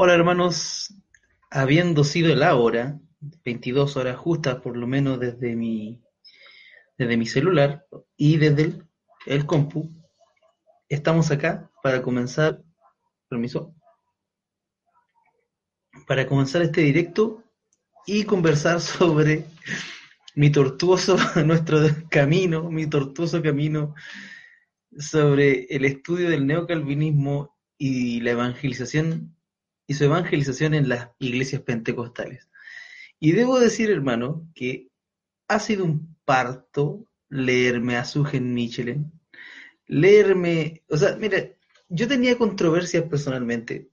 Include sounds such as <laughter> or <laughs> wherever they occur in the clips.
Hola hermanos, habiendo sido la hora, 22 horas justas por lo menos desde mi, desde mi celular y desde el, el compu, estamos acá para comenzar, permiso, para comenzar este directo y conversar sobre mi tortuoso, <laughs> nuestro camino, mi tortuoso camino sobre el estudio del neocalvinismo y la evangelización y su evangelización en las iglesias pentecostales. Y debo decir, hermano, que ha sido un parto leerme a Sugen Michelen, leerme, o sea, mira, yo tenía controversias personalmente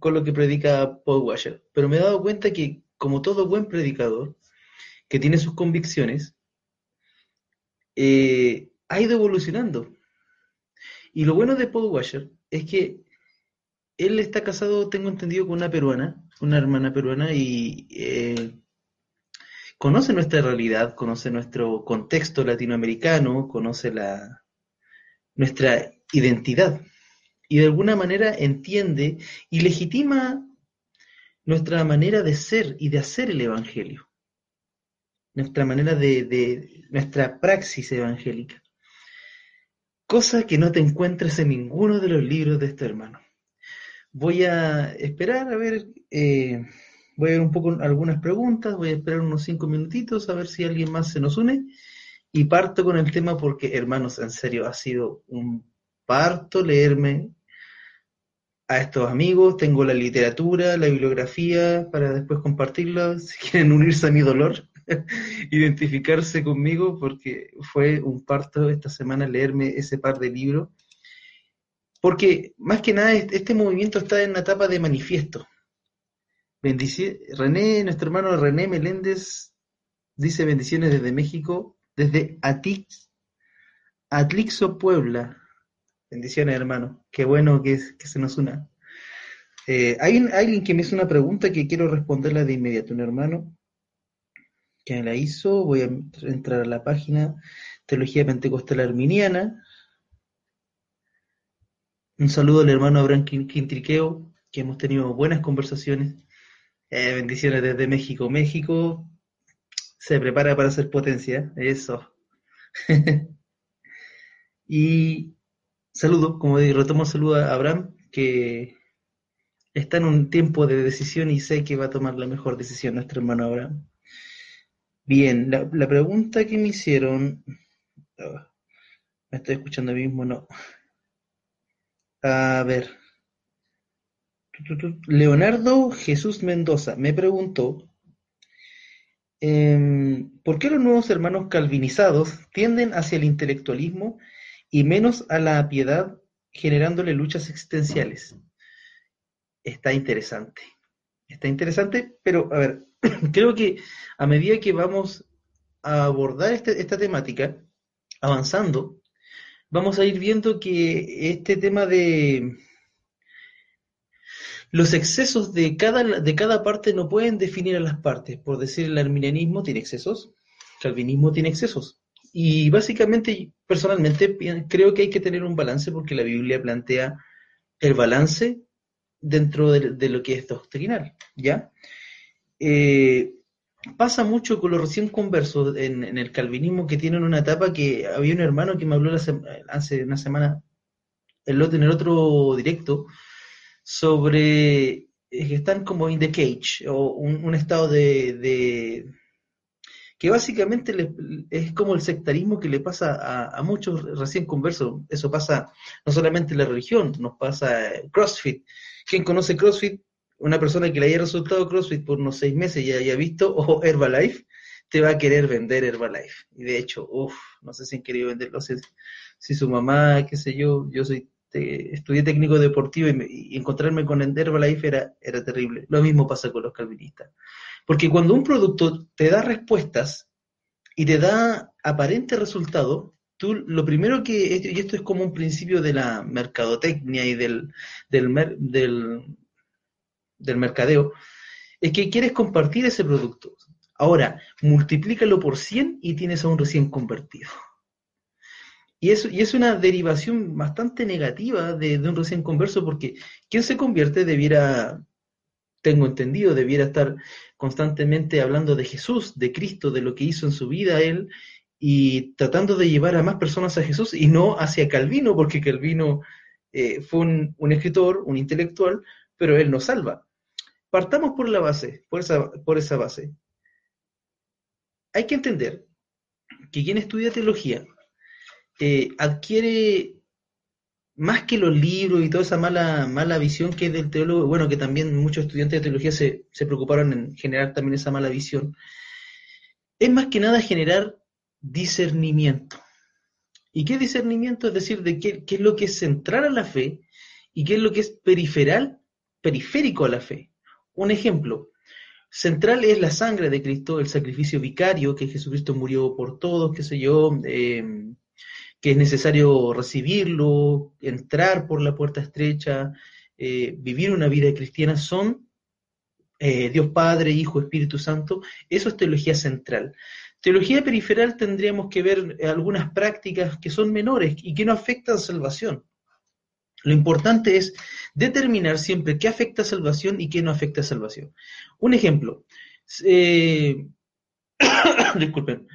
con lo que predica Paul Washer, pero me he dado cuenta que, como todo buen predicador, que tiene sus convicciones, eh, ha ido evolucionando. Y lo bueno de Paul Washer es que él está casado, tengo entendido, con una peruana, una hermana peruana, y eh, conoce nuestra realidad, conoce nuestro contexto latinoamericano, conoce nuestra identidad, y de alguna manera entiende y legitima nuestra manera de ser y de hacer el Evangelio, nuestra manera de, de nuestra praxis evangélica, cosa que no te encuentras en ninguno de los libros de este hermano. Voy a esperar a ver, eh, voy a ver un poco algunas preguntas, voy a esperar unos cinco minutitos a ver si alguien más se nos une. Y parto con el tema porque, hermanos, en serio, ha sido un parto leerme a estos amigos, tengo la literatura, la bibliografía para después compartirla, <laughs> si quieren unirse a mi dolor, <laughs> identificarse conmigo, porque fue un parto esta semana leerme ese par de libros porque más que nada este movimiento está en la etapa de manifiesto. René, nuestro hermano René Meléndez dice bendiciones desde México, desde Atix, Atlixo, Puebla. Bendiciones, hermano. Qué bueno que, se nos una. Eh, hay alguien que me hizo una pregunta que quiero responderla de inmediato, un hermano que me la hizo. Voy a entrar a la página Teología Pentecostal Arminiana. Un saludo al hermano Abraham Quintriqueo, que hemos tenido buenas conversaciones. Eh, bendiciones desde México. México se prepara para ser potencia, eso. <laughs> y saludo, como digo, retomo saludo a Abraham, que está en un tiempo de decisión y sé que va a tomar la mejor decisión nuestro hermano Abraham. Bien, la, pregunta que me hicieron, oh, me estoy escuchando mismo, no. A ver. Leonardo Jesús Mendoza me preguntó, em, ¿por qué los nuevos hermanos calvinizados tienden hacia el intelectualismo y menos a la piedad, generándole luchas existenciales? Está interesante. Está interesante, pero a ver, <clears throat> creo que a medida que vamos a abordar este, esta temática, avanzando, vamos a ir viendo que este tema de los excesos de cada, de cada parte no pueden definir a las partes. Por decir, el arminianismo tiene excesos, el calvinismo tiene excesos. Y básicamente, personalmente, creo que hay que tener un balance porque la Biblia plantea el balance dentro de, lo que es doctrinal, ¿ya? Eh, pasa mucho con los recién conversos en, el calvinismo que tienen una etapa que había un hermano que me habló hace una semana el, en el otro directo sobre eh, que están como in the cage o un, estado de, que básicamente es como el sectarismo que le pasa a, muchos recién conversos. Eso pasa no solamente en la religión, nos pasa CrossFit. ¿Quién conoce CrossFit? Una persona que le haya resultado CrossFit por unos seis meses y haya visto <laughs> o Herbalife, te va a querer vender Herbalife. Y de hecho, uff, no sé si han querido venderlo, si, si su mamá, qué sé yo, yo soy estudié técnico deportivo y, encontrarme con Herbalife era, era terrible. Lo mismo pasa con los calvinistas. Porque cuando un producto te da respuestas y te da aparente resultado, tú lo primero que, y esto es como un principio de la mercadotecnia y del, del del mercadeo, es que quieres compartir ese producto. Ahora, multiplícalo por 100 y tienes a un recién convertido. Y es, y es una derivación bastante negativa de, un recién converso porque quien se convierte debiera tengo entendido, debiera estar constantemente hablando de Jesús, de Cristo, de lo que hizo en su vida él, y tratando de llevar a más personas a Jesús y no hacia Calvino, porque Calvino eh, fue un, escritor, un intelectual, pero él nos salva. Partamos por la base, por esa, base. Hay que entender que quien estudia teología eh, adquiere más que los libros y toda esa mala, mala visión que es del teólogo, bueno, que también muchos estudiantes de teología se, preocuparon en generar también esa mala visión, es más que nada generar discernimiento. ¿Y qué discernimiento? Es decir, de qué, qué, es lo que es central a la fe y qué es lo que es periferal, periférico a la fe. Un ejemplo, central es la sangre de Cristo, el sacrificio vicario, que Jesucristo murió por todos, qué sé yo, eh, que es necesario recibirlo, entrar por la puerta estrecha, eh, vivir una vida cristiana, son eh, Dios Padre, Hijo, Espíritu Santo. Eso es teología central. Teología periferal tendríamos que ver algunas prácticas que son menores y que no afectan salvación. Lo importante es determinar siempre qué afecta a salvación y qué no afecta a salvación. Un ejemplo. Eh, <coughs> disculpen.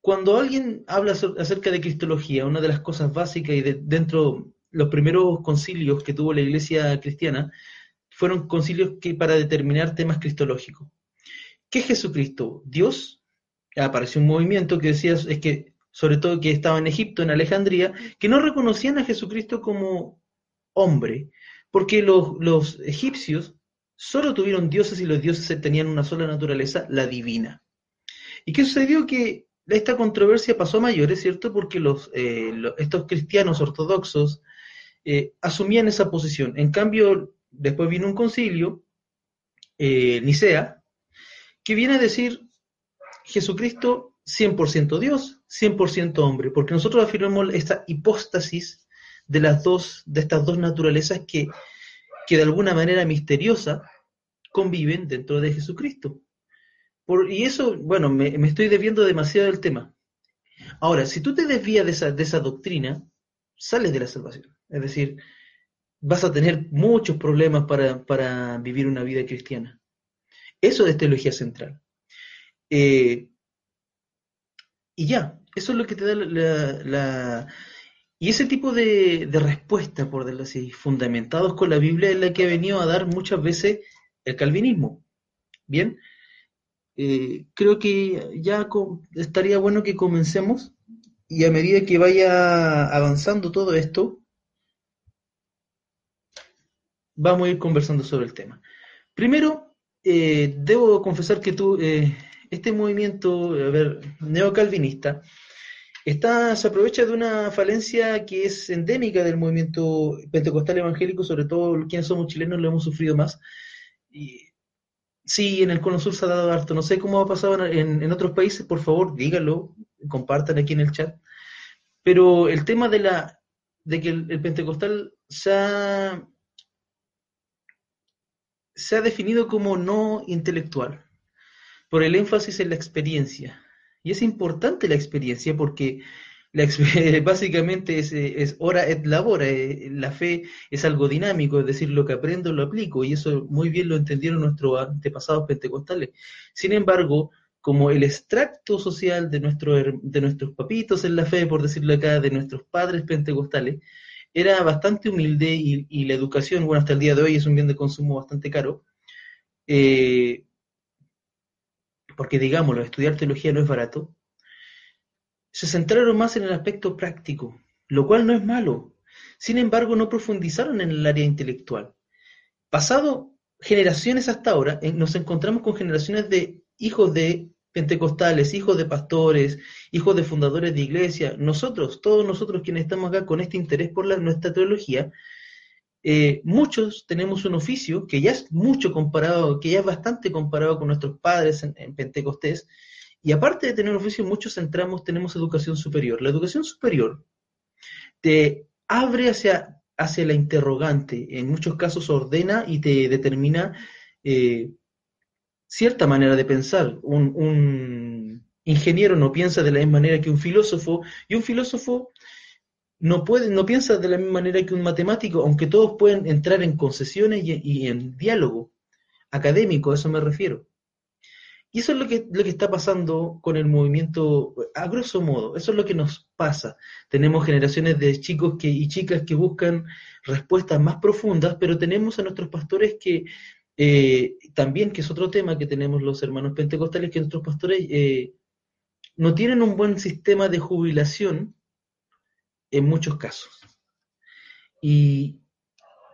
Cuando alguien habla acerca de cristología, una de las cosas básicas y de, dentro los primeros concilios que tuvo la iglesia cristiana fueron concilios que para determinar temas cristológicos. ¿Qué es Jesucristo? Dios. Apareció un movimiento que decía es que sobre todo que estaba en Egipto, en Alejandría, que no reconocían a Jesucristo como hombre, porque los, los egipcios solo tuvieron dioses y los dioses tenían una sola naturaleza, la divina. ¿Y qué sucedió? Que esta controversia pasó a mayores, ¿cierto? Porque los, eh, estos cristianos ortodoxos eh, asumían esa posición. En cambio, después vino un concilio, eh, Nicea, que viene a decir Jesucristo 100% Dios, 100% hombre, porque nosotros afirmamos esta hipóstasis de las dos, de estas dos naturalezas que, que de alguna manera misteriosa conviven dentro de Jesucristo y eso, bueno, me, estoy desviando demasiado del tema. Ahora, si tú te desvías de esa, de esa doctrina, sales de la salvación. Es decir, vas a tener muchos problemas para, vivir una vida cristiana. Eso es teología central. Eh, y ya, eso es lo que te da la... y ese tipo de, respuesta, por decirlo así, fundamentados con la Biblia, es la que ha venido a dar muchas veces el calvinismo. Bien, eh, creo que ya estaría bueno que comencemos y a medida que vaya avanzando todo esto, vamos a ir conversando sobre el tema. Primero, eh, debo confesar que tú, eh, este movimiento, a ver, neocalvinista, se aprovecha de una falencia que es endémica del movimiento pentecostal evangélico, sobre todo quienes somos chilenos lo hemos sufrido más. Y Sí, en el Cono Sur se ha dado harto. No sé cómo ha pasado en, otros países, por favor, díganlo, compartan aquí en el chat. Pero el tema de la de que el, pentecostal se ha, se ha definido como no intelectual, por el énfasis en la experiencia. Y es importante la experiencia porque <laughs> básicamente es, es, hora et labora, eh, la fe es algo dinámico, es decir, lo que aprendo lo aplico, y eso muy bien lo entendieron nuestros antepasados pentecostales. Sin embargo, como el extracto social de, nuestro, de nuestros papitos en la fe, por decirlo acá, de nuestros padres pentecostales, era bastante humilde y, la educación, bueno, hasta el día de hoy es un bien de consumo bastante caro, eh, porque digámoslo, estudiar teología no es barato, se centraron más en el aspecto práctico, lo cual no es malo. Sin embargo, no profundizaron en el área intelectual. Pasado generaciones hasta ahora, nos encontramos con generaciones de hijos de pentecostales, hijos de pastores, hijos de fundadores de iglesia, nosotros, todos nosotros quienes estamos acá con este interés por la, nuestra teología, eh, muchos tenemos un oficio que ya es mucho comparado, que ya es bastante comparado con nuestros padres en Pentecostés, y aparte de tener oficio, muchos centramos, tenemos educación superior. La educación superior te abre hacia, hacia la interrogante, en muchos casos ordena y te determina eh, cierta manera de pensar. Un, un, ingeniero no piensa de la misma manera que un filósofo, y un filósofo no, puede, no piensa de la misma manera que un matemático, aunque todos pueden entrar en concesiones y en diálogo. académico, a eso me refiero. Y eso es lo que, lo que está pasando con el movimiento, a grosso modo, eso es lo que nos pasa. Tenemos generaciones de chicos y chicas que buscan respuestas más profundas, pero tenemos a nuestros pastores que eh, también, que es otro tema que tenemos los hermanos pentecostales, que nuestros pastores eh, no tienen un buen sistema de jubilación en muchos casos. Y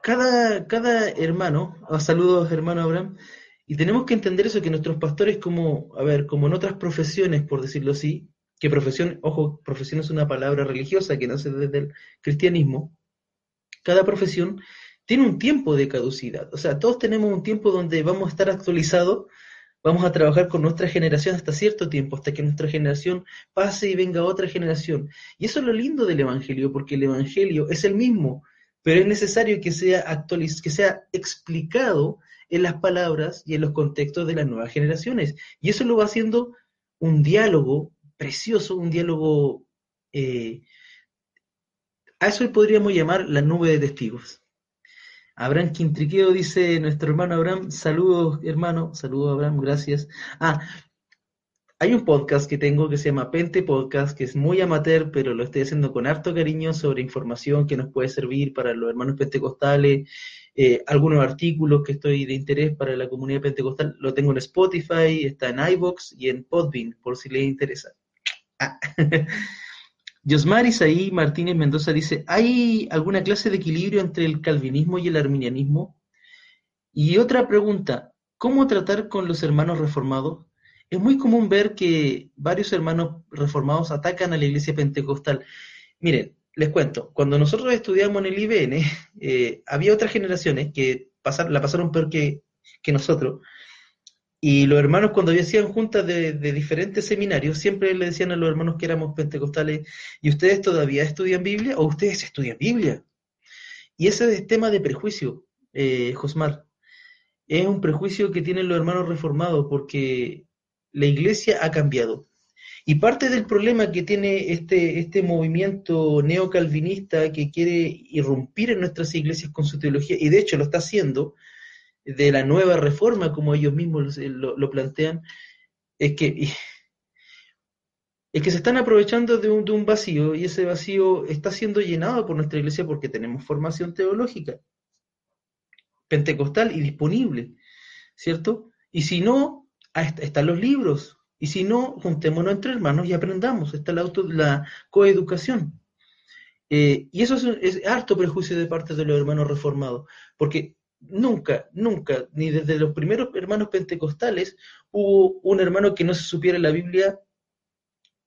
cada, cada hermano, ah, saludos hermano Abraham, y tenemos que entender eso, que nuestros pastores como, a ver, como en otras profesiones, por decirlo así, que profesión, ojo, profesión es una palabra religiosa que nace desde el cristianismo, cada profesión tiene un tiempo de caducidad. O sea, todos tenemos un tiempo donde vamos a estar actualizados, vamos a trabajar con nuestra generación hasta cierto tiempo, hasta que nuestra generación pase y venga otra generación. Y eso es lo lindo del Evangelio, porque el Evangelio es el mismo, pero es necesario que sea actualiz que sea explicado en las palabras y en los contextos de las nuevas generaciones. Y eso lo va haciendo un diálogo precioso, un diálogo... Eh, a eso podríamos llamar la nube de testigos. Abraham Quintriqueo dice nuestro hermano Abraham, saludos hermano, saludos Abraham, gracias. Ah, hay un podcast que tengo que se llama Pente Podcast, que es muy amateur, pero lo estoy haciendo con harto cariño sobre información que nos puede servir para los hermanos pentecostales, eh, algunos artículos que estoy de interés para la comunidad pentecostal, lo tengo en Spotify, está en iVoox y en Podbean, por si les interesa. Ah. <laughs> Yosmar Isaí Martínez Mendoza dice, ¿hay alguna clase de equilibrio entre el calvinismo y el arminianismo? Y otra pregunta, ¿cómo tratar con los hermanos reformados? Es muy común ver que varios hermanos reformados atacan a la iglesia pentecostal. Miren, les cuento, cuando nosotros estudiamos en el IBN, <laughs> eh, había otras generaciones que la pasaron peor que, que nosotros, y los hermanos cuando hacían juntas de, diferentes seminarios, siempre le decían a los hermanos que éramos pentecostales, ¿y ustedes todavía estudian Biblia o ustedes estudian Biblia? Y ese es tema de prejuicio, eh, Josmar. Es un prejuicio que tienen los hermanos reformados porque la iglesia ha cambiado. Y parte del problema que tiene este, este movimiento neocalvinista que quiere irrumpir en nuestras iglesias con su teología, y de hecho lo está haciendo, de la nueva reforma, como ellos mismos lo, plantean, es que, es que se están aprovechando de un, vacío y ese vacío está siendo llenado por nuestra iglesia porque tenemos formación teológica pentecostal y disponible, ¿cierto? Y si no, están los libros. Y si no, juntémonos entre hermanos y aprendamos. Está la, auto, la coeducación. Eh, y eso es, es, harto prejuicio de parte de los hermanos reformados, porque nunca, nunca, ni desde los primeros hermanos pentecostales, hubo un hermano que no se supiera la Biblia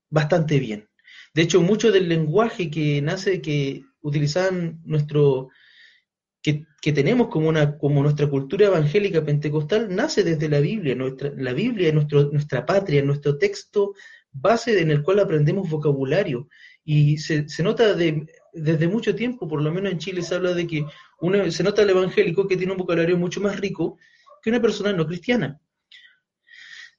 bastante bien. De hecho, mucho del lenguaje que nace, que utilizaban nuestro, que, tenemos como, una, como nuestra cultura evangélica pentecostal, nace desde la Biblia. Nuestra, la Biblia es nuestra patria, nuestro texto base en el cual aprendemos vocabulario. Y se, se nota de, desde mucho tiempo, por lo menos en Chile, se habla de que se nota el evangélico que tiene un vocabulario mucho más rico que una persona no cristiana.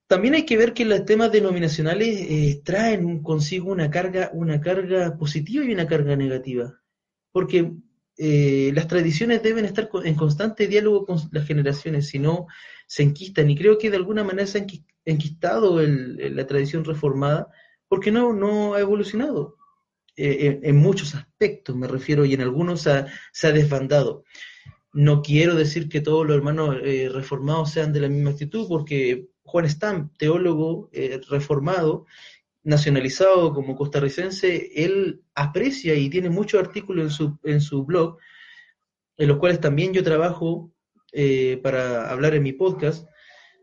También hay que ver que los temas denominacionales eh, traen consigo una carga, una carga positiva y una carga negativa, porque eh, las tradiciones deben estar en constante diálogo con las generaciones, si no se enquistan, y creo que de alguna manera se ha enquistado la tradición reformada porque no ha evolucionado. Eh, en, muchos aspectos, me refiero, y en algunos se ha desbandado. No quiero decir que todos los hermanos eh, reformados sean de la misma actitud, porque Juan Stamp, teólogo eh, reformado, nacionalizado como costarricense, él aprecia y tiene muchos artículos en su, en su blog, en los cuales también yo trabajo para hablar en mi podcast,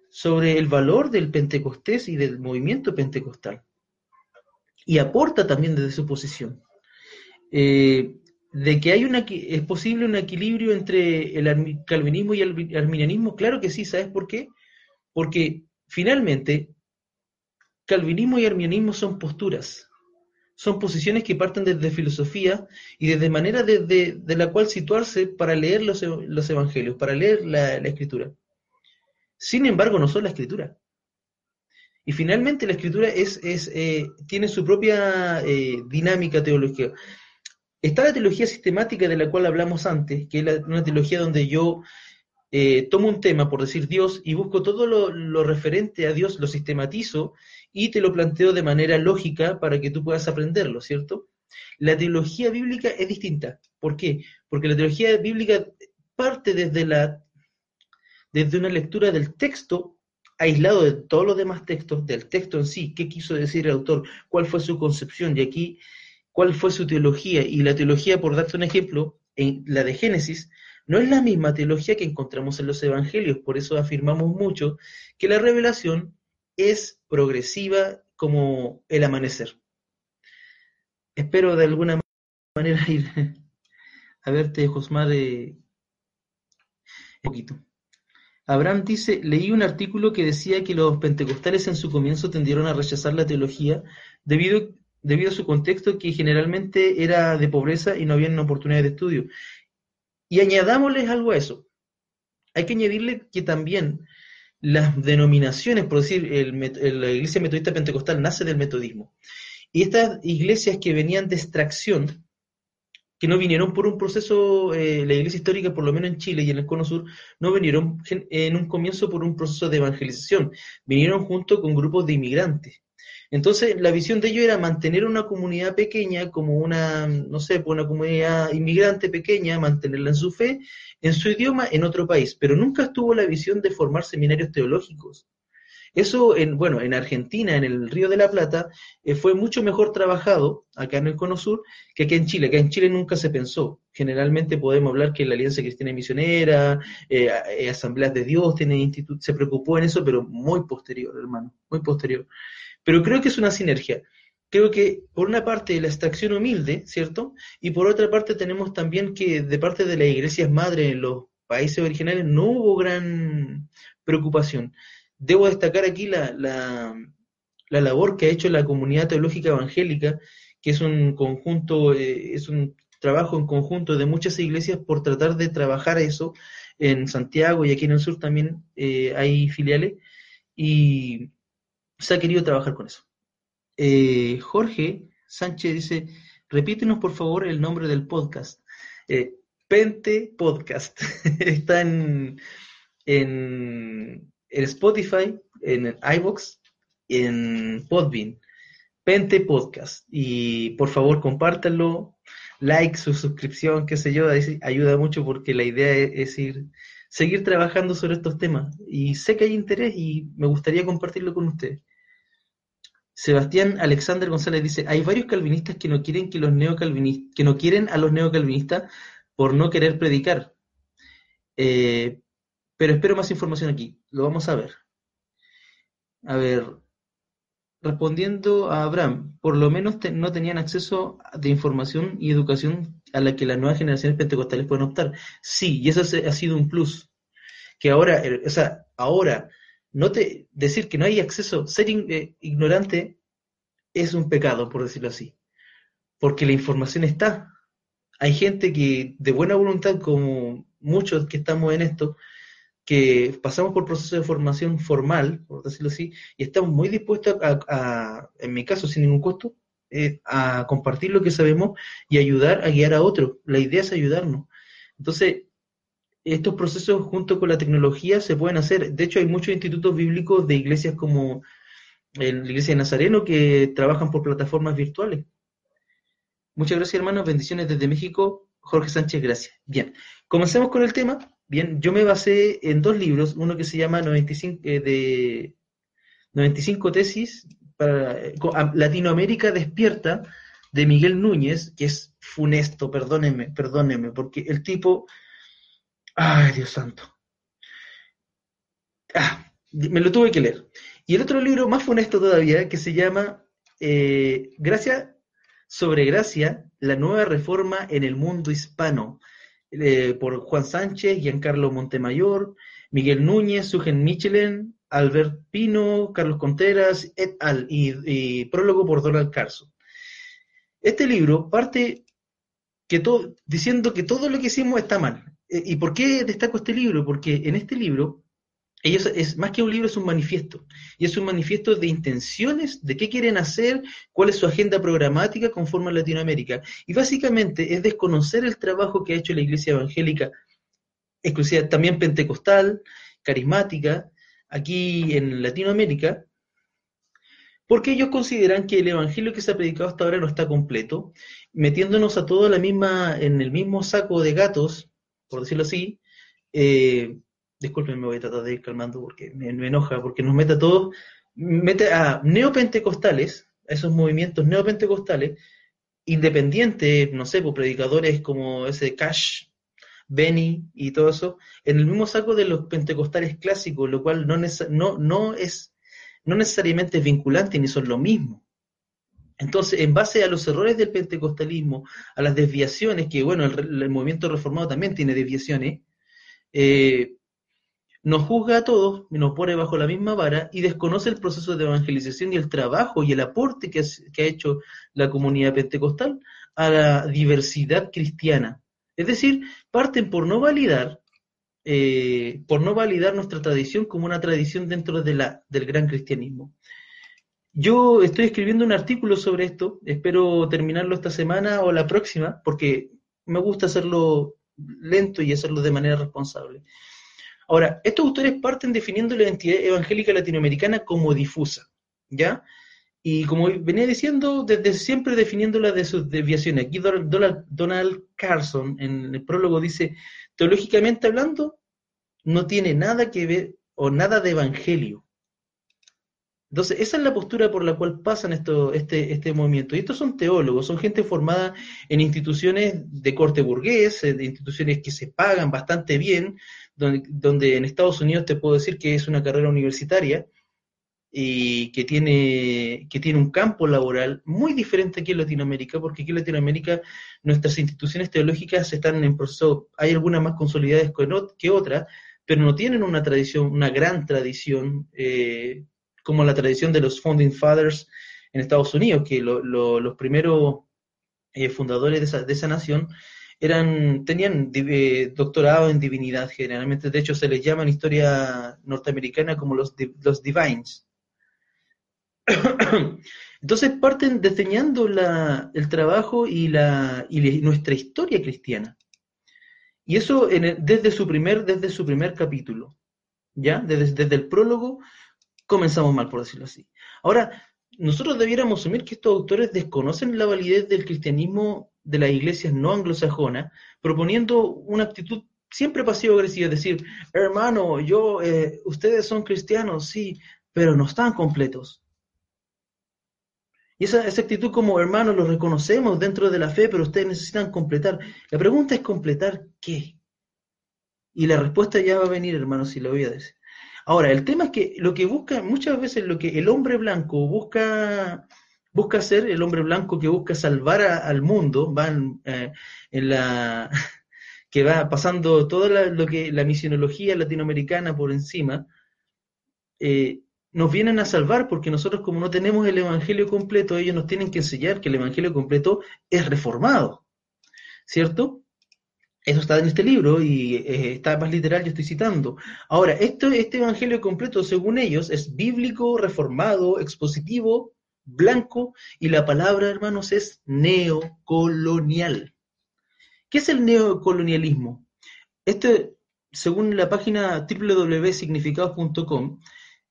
sobre el valor del Pentecostés y del movimiento pentecostal y aporta también desde su posición. Eh, de que hay una, es posible un equilibrio entre el calvinismo y el arminianismo, claro que sí, ¿sabes por qué? Porque finalmente calvinismo y arminianismo son posturas, son posiciones que parten desde filosofía y desde manera de, la cual situarse para leer los, evangelios, para leer la escritura. Sin embargo, no son la escritura. Y finalmente la escritura es, es eh, tiene su propia eh, dinámica teológica. Está la teología sistemática de la cual hablamos antes, que es una teología donde yo eh, tomo un tema, por decir Dios, y busco todo lo, referente a Dios, lo sistematizo y te lo planteo de manera lógica para que tú puedas aprenderlo, ¿cierto? La teología bíblica es distinta. ¿Por qué? Porque la teología bíblica parte desde, la, desde una lectura del texto aislado de todos los demás textos, del texto en sí, qué quiso decir el autor, cuál fue su concepción, y aquí cuál fue su teología. Y la teología, por darte un ejemplo, en la de Génesis, no es la misma teología que encontramos en los evangelios, por eso afirmamos mucho que la revelación es progresiva como el amanecer. Espero de alguna manera ir a verte, Josmar, un poquito. Abraham dice, leí un artículo que decía que los pentecostales en su comienzo tendieron a rechazar la teología debido, a su contexto que generalmente era de pobreza y no había oportunidades de estudio. Y añadámosles algo a eso. Hay que añadirle que también las denominaciones, por decir, la iglesia metodista pentecostal nace del metodismo. Y estas iglesias que venían de extracción, que no vinieron por un proceso, eh, la iglesia histórica, por lo menos en Chile y en el Cono Sur, no vinieron en un comienzo por un proceso de evangelización, vinieron junto con grupos de inmigrantes. Entonces, la visión de ellos era mantener una comunidad pequeña como una, no sé, pues una comunidad inmigrante pequeña, mantenerla en su fe, en su idioma, en otro país, pero nunca estuvo la visión de formar seminarios teológicos. Eso, en, bueno, en Argentina, en el Río de la Plata, eh, fue mucho mejor trabajado acá en el Cono Sur que aquí en Chile. Acá en Chile nunca se pensó. Generalmente podemos hablar que la Alianza Cristiana Misionera, eh, eh, Asambleas de Dios, tiene se preocupó en eso, pero muy posterior, hermano, muy posterior. Pero creo que es una sinergia. Creo que por una parte la extracción humilde, ¿cierto? Y por otra parte tenemos también que de parte de las iglesias madres en los países originales no hubo gran preocupación. Debo destacar aquí la, la, labor que ha hecho la comunidad teológica evangélica, que es un conjunto, eh, es un trabajo en conjunto de muchas iglesias por tratar de trabajar eso. En Santiago y aquí en el sur también eh, hay filiales. Y, se ha querido trabajar con eso. Eh, Jorge Sánchez dice, repítenos por favor el nombre del podcast. Eh, Pente Podcast. <laughs> Está en, en, Spotify, en iVoox, en Podbean. Pente Podcast. Y por favor compártanlo, like, su suscripción, qué sé yo, ayuda mucho porque la idea es ir seguir trabajando sobre estos temas. Y sé que hay interés y me gustaría compartirlo con ustedes. Sebastián Alexander González dice, hay varios calvinistas que no quieren que los neocalvinistas, que no quieren a los neocalvinistas por no querer predicar. Eh, pero espero más información aquí, lo vamos a ver. A ver, respondiendo a Abraham, por lo menos no tenían acceso de información y educación a la que las nuevas generaciones pentecostales pueden optar. Sí, y eso ha sido un plus. Que ahora, o sea, ahora no te, decir que no hay acceso, ser eh, ignorante es un pecado, por decirlo así, porque la información está. Hay gente que de buena voluntad, como muchos que estamos en esto, que pasamos por proceso de formación formal, por decirlo así, y estamos muy dispuestos a, en mi caso, sin ningún costo, eh, a compartir lo que sabemos y ayudar a guiar a otros. La idea es ayudarnos. Entonces, estos procesos junto con la tecnología se pueden hacer. De hecho, hay muchos institutos bíblicos de iglesias como la iglesia de Nazareno que trabajan por plataformas virtuales. Muchas gracias, hermanos. Bendiciones desde México. Jorge Sánchez, gracias. Bien, comencemos con el tema. Bien, yo me basé en dos libros, uno que se llama 95, eh, de 95 tesis para Latinoamérica despierta de Miguel Núñez, que es funesto, perdónenme, perdónenme, porque el tipo Ay, Dios santo. Ah, me lo tuve que leer. Y el otro libro más funesto todavía, que se llama eh, Gracia sobre Gracia, la nueva reforma en el mundo hispano, eh, por Juan Sánchez, Giancarlo Montemayor, Miguel Núñez, Sugen Michelin, Albert Pino, Carlos Contreras, et al, y, prólogo por Donald Carson. Este libro parte diciendo que todo lo que hicimos está mal, eh, ¿Y por qué destaco este libro? Porque en este libro, ellos, es más que un libro, es un manifiesto. Y es un manifiesto de intenciones, de qué quieren hacer, cuál es su agenda programática conforme a Latinoamérica. Y básicamente es desconocer el trabajo que ha hecho la Iglesia Evangélica exclusiva, también pentecostal, carismática, aquí en Latinoamérica, porque ellos consideran que el evangelio que se ha predicado hasta ahora no está completo, metiéndonos a todos la misma, en el mismo saco de gatos, por decirlo así. Eh, disculpen, me voy a tratar de ir calmando porque me, enoja, porque nos mete a todos, mete a neopentecostales, a esos movimientos neopentecostales, independientes, no sé, por pues, predicadores como ese Cash, Benny y todo eso, en el mismo saco de los pentecostales clásicos, lo cual no, no, no es no necesariamente es vinculante ni son lo mismo. Entonces, en base a los errores del pentecostalismo, a las desviaciones, que bueno, el, movimiento reformado también tiene desviaciones, eh, nos juzga a todos, nos pone bajo la misma vara y desconoce el proceso de evangelización y el trabajo y el aporte que ha hecho la comunidad pentecostal a la diversidad cristiana. Es decir, parten por no validar eh, por no validar nuestra tradición como una tradición dentro de la, del gran cristianismo. Yo estoy escribiendo un artículo sobre esto, espero terminarlo esta semana o la próxima, porque me gusta hacerlo lento y hacerlo de manera responsable. Ahora, estos autores parten definiendo la identidad evangélica latinoamericana como difusa, ¿ya? Y como venía diciendo, desde siempre definiéndola de sus desviaciones. Aquí Donald Carson en el prólogo dice, teológicamente hablando, no tiene nada que ver o nada de evangelio. Entonces, esa es la postura por la cual pasan esto, este, este movimiento. Y estos son teólogos, son gente formada en instituciones de corte burgués, eh, de instituciones que se pagan bastante bien, donde, donde en Estados Unidos te puedo decir que es una carrera universitaria, y que tiene, que tiene un campo laboral muy diferente aquí en Latinoamérica, porque aquí en Latinoamérica nuestras instituciones teológicas están en proceso, hay algunas más consolidadas que otras, pero no tienen una tradición, una gran tradición, eh, como la tradición de los Founding Fathers en Estados Unidos, que los primeros eh, fundadores de esa, de esa nación eran, tenían eh, doctorado en divinidad generalmente, de hecho se les llama en historia norteamericana como los, los divines, <coughs> Entonces parten diseñando el trabajo y, la, nuestra historia cristiana. Y eso desde, su primer, desde su primer capítulo. ¿Ya? Desde, desde el prólogo comenzamos mal, por decirlo así. Ahora, nosotros debiéramos asumir que estos autores desconocen la validez del cristianismo de las iglesias no anglosajonas, proponiendo una actitud siempre pasivo-agresiva, es decir, hermano, yo, eh, ustedes son cristianos, sí, pero no están completos. Y esa, actitud como hermanos lo reconocemos dentro de la fe, pero ustedes necesitan completar. La pregunta es completar qué. Y la respuesta ya va a venir, hermanos, si lo voy a decir. Ahora, el tema es que lo que busca, muchas veces lo que el hombre blanco busca, busca hacer, el hombre blanco que busca salvar al mundo, va en, eh, la <laughs> que va pasando toda lo que la misionología latinoamericana por encima, eh, nos vienen a salvar porque nosotros como no tenemos el Evangelio completo, ellos nos tienen que enseñar que el Evangelio completo es reformado, ¿cierto? Eso está en este libro y eh, está más literal, yo estoy citando. Ahora, esto, este Evangelio completo, según ellos, es bíblico, reformado, expositivo, blanco, y la palabra, hermanos, es neocolonial. ¿Qué es el neocolonialismo? Este, según la página www.significados.com,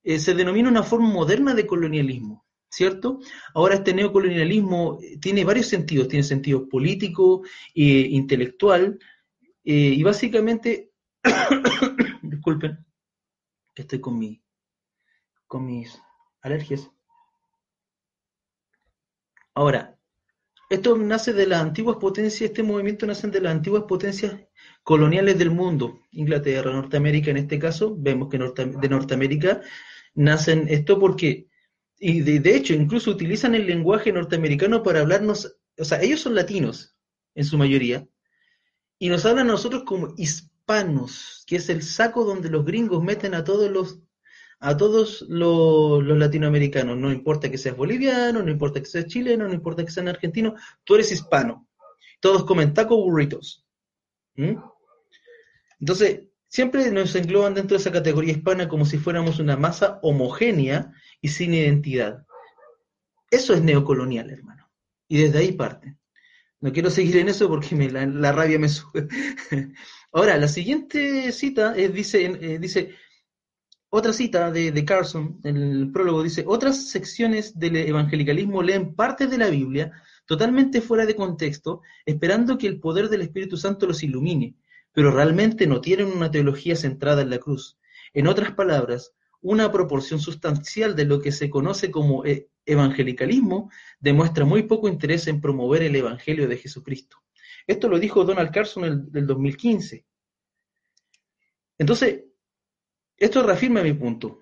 eh, se denomina una forma moderna de colonialismo, ¿cierto? Ahora este neocolonialismo eh, tiene varios sentidos, tiene sentido político, eh, intelectual, y básicamente, <coughs> disculpen, que estoy con, con mis alergias. Ahora, esto nace de las antiguas potencias, este movimiento nace de las antiguas potencias coloniales del mundo, Inglaterra, Norteamérica en este caso, vemos que de Norteamérica nacen esto porque, y de, hecho, incluso utilizan el lenguaje norteamericano para hablarnos, o sea, ellos son latinos en su mayoría, y nos hablan a nosotros como hispanos, que es el saco donde los gringos meten a todos los a todos los, latinoamericanos, no importa que seas boliviano, no importa que seas chileno, no importa que seas argentino, tú eres hispano. Todos comen taco burritos. ¿Mm? Entonces, siempre nos engloban dentro de esa categoría hispana como si fuéramos una masa homogénea y sin identidad. Eso es neocolonial, hermano. Y desde ahí parte. No quiero seguir en eso porque me, la, rabia me sube. <laughs> Ahora, la siguiente cita dice, eh, dice, otra cita de, Carson, en el prólogo, dice, otras secciones del evangelicalismo leen partes de la Biblia totalmente fuera de contexto, esperando que el poder del Espíritu Santo los ilumine, pero realmente no tienen una teología centrada en la cruz. En otras palabras, una proporción sustancial de lo que se conoce como eh, evangelicalismo demuestra muy poco interés en promover el Evangelio de Jesucristo. Esto lo dijo Donald Carson en el 2015. Entonces, esto reafirma mi punto.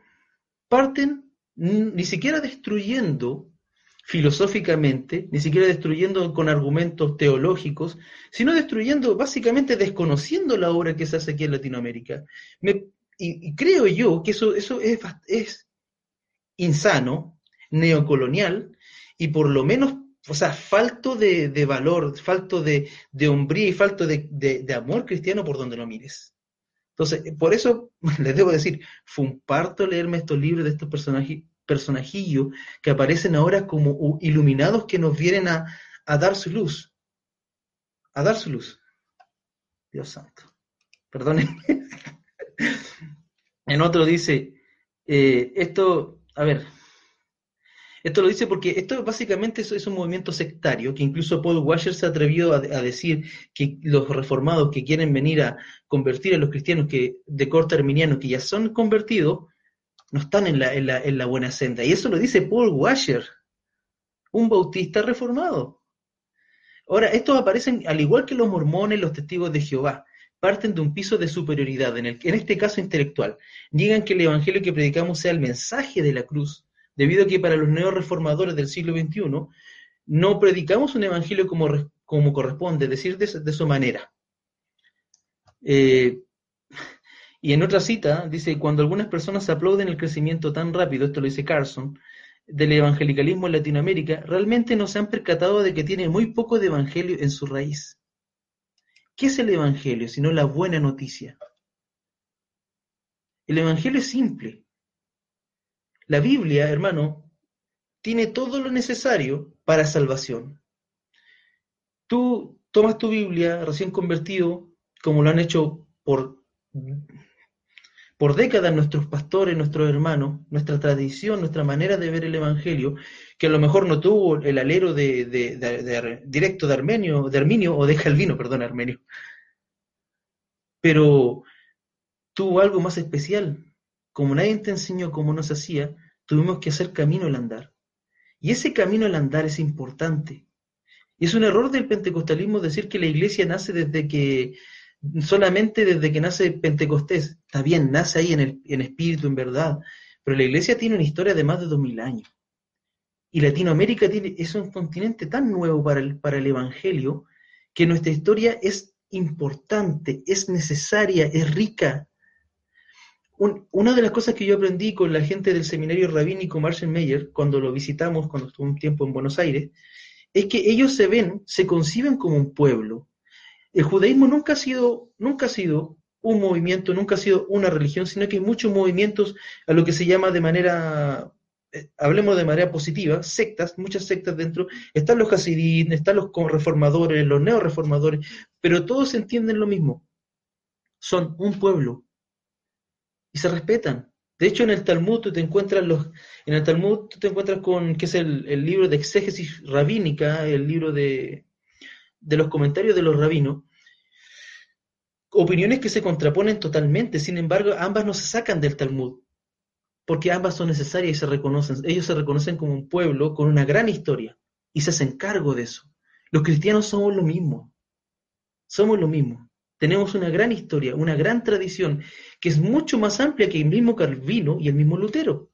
Parten ni siquiera destruyendo filosóficamente, ni siquiera destruyendo con argumentos teológicos, sino destruyendo, básicamente desconociendo la obra que se hace aquí en Latinoamérica. y, creo yo que eso, eso es, es insano, neocolonial, y por lo menos, o sea, falto de, valor, falto de, hombría y falto de, amor cristiano por donde lo mires. Entonces, por eso <laughs> les debo decir, fue un parto leerme estos libros de estos personajillos que aparecen ahora como iluminados que nos vienen a, dar su luz. A dar su luz. Dios santo. Perdónenme. <laughs> en otro dice, eh, esto, a ver, esto lo dice porque esto básicamente es, un movimiento sectario, que incluso Paul Washer se atrevió a, decir que los reformados que quieren venir a convertir a los cristianos que de corte arminiano, que ya son convertidos, no están en la, en la buena senda. Y eso lo dice Paul Washer, un bautista reformado. Ahora, estos aparecen, al igual que los mormones, los testigos de Jehová, parten de un piso de superioridad, en, el, en este caso intelectual. Niegan que el evangelio que predicamos sea el mensaje de la cruz, debido a que para los neoreformadores del siglo XXI no predicamos un evangelio como, como corresponde, decir de, su manera. Eh, y en otra cita dice, cuando algunas personas aplauden el crecimiento tan rápido, esto lo dice Carson, del evangelicalismo en Latinoamérica, realmente no se han percatado de que tiene muy poco de evangelio en su raíz. ¿Qué es el evangelio sino la buena noticia? El evangelio es simple. La Biblia, hermano, tiene todo lo necesario para salvación. Tú tomas tu Biblia recién convertido, como lo han hecho por, por décadas nuestros pastores, nuestros hermanos, nuestra tradición, nuestra manera de ver el Evangelio, que a lo mejor no tuvo el alero de, directo de Armenio, de Arminio o de Calvino, perdón, Armenio. Pero tuvo algo más especial, como nadie te enseñó cómo nos hacía, tuvimos que hacer camino al andar. Y ese camino al andar es importante. Y es un error del pentecostalismo decir que la iglesia nace desde que, solamente desde que nace Pentecostés. Está bien, nace ahí en, el, en espíritu, en verdad. Pero la iglesia tiene una historia de más de dos mil años. Y Latinoamérica es un continente tan nuevo para el, para el Evangelio que nuestra historia es importante, es necesaria, es rica, una de las cosas que yo aprendí con la gente del seminario rabínico Marshall Meyer, cuando lo visitamos, cuando estuvo un tiempo en Buenos Aires, es que ellos se ven, se conciben como un pueblo. El judaísmo nunca ha sido, nunca ha sido un movimiento, nunca ha sido una religión, sino que hay muchos movimientos a lo que se llama de manera, eh, hablemos de manera positiva, sectas, muchas sectas dentro. Están los hasidín, están los reformadores, los neoreformadores, pero todos entienden lo mismo. Son un pueblo, y se respetan. De hecho, en el Talmud tú te encuentras los, en el Talmud tú te encuentras con, que es el, libro de exégesis rabínica, el libro de, de los comentarios de los rabinos, opiniones que se contraponen totalmente, sin embargo, ambas no se sacan del Talmud, porque ambas son necesarias y se reconocen. Ellos se reconocen como un pueblo con una gran historia y se hacen cargo de eso. Los cristianos somos lo mismo, somos lo mismo. Tenemos una gran historia, una gran tradición, que es mucho más amplia que el mismo Calvino y el mismo Lutero.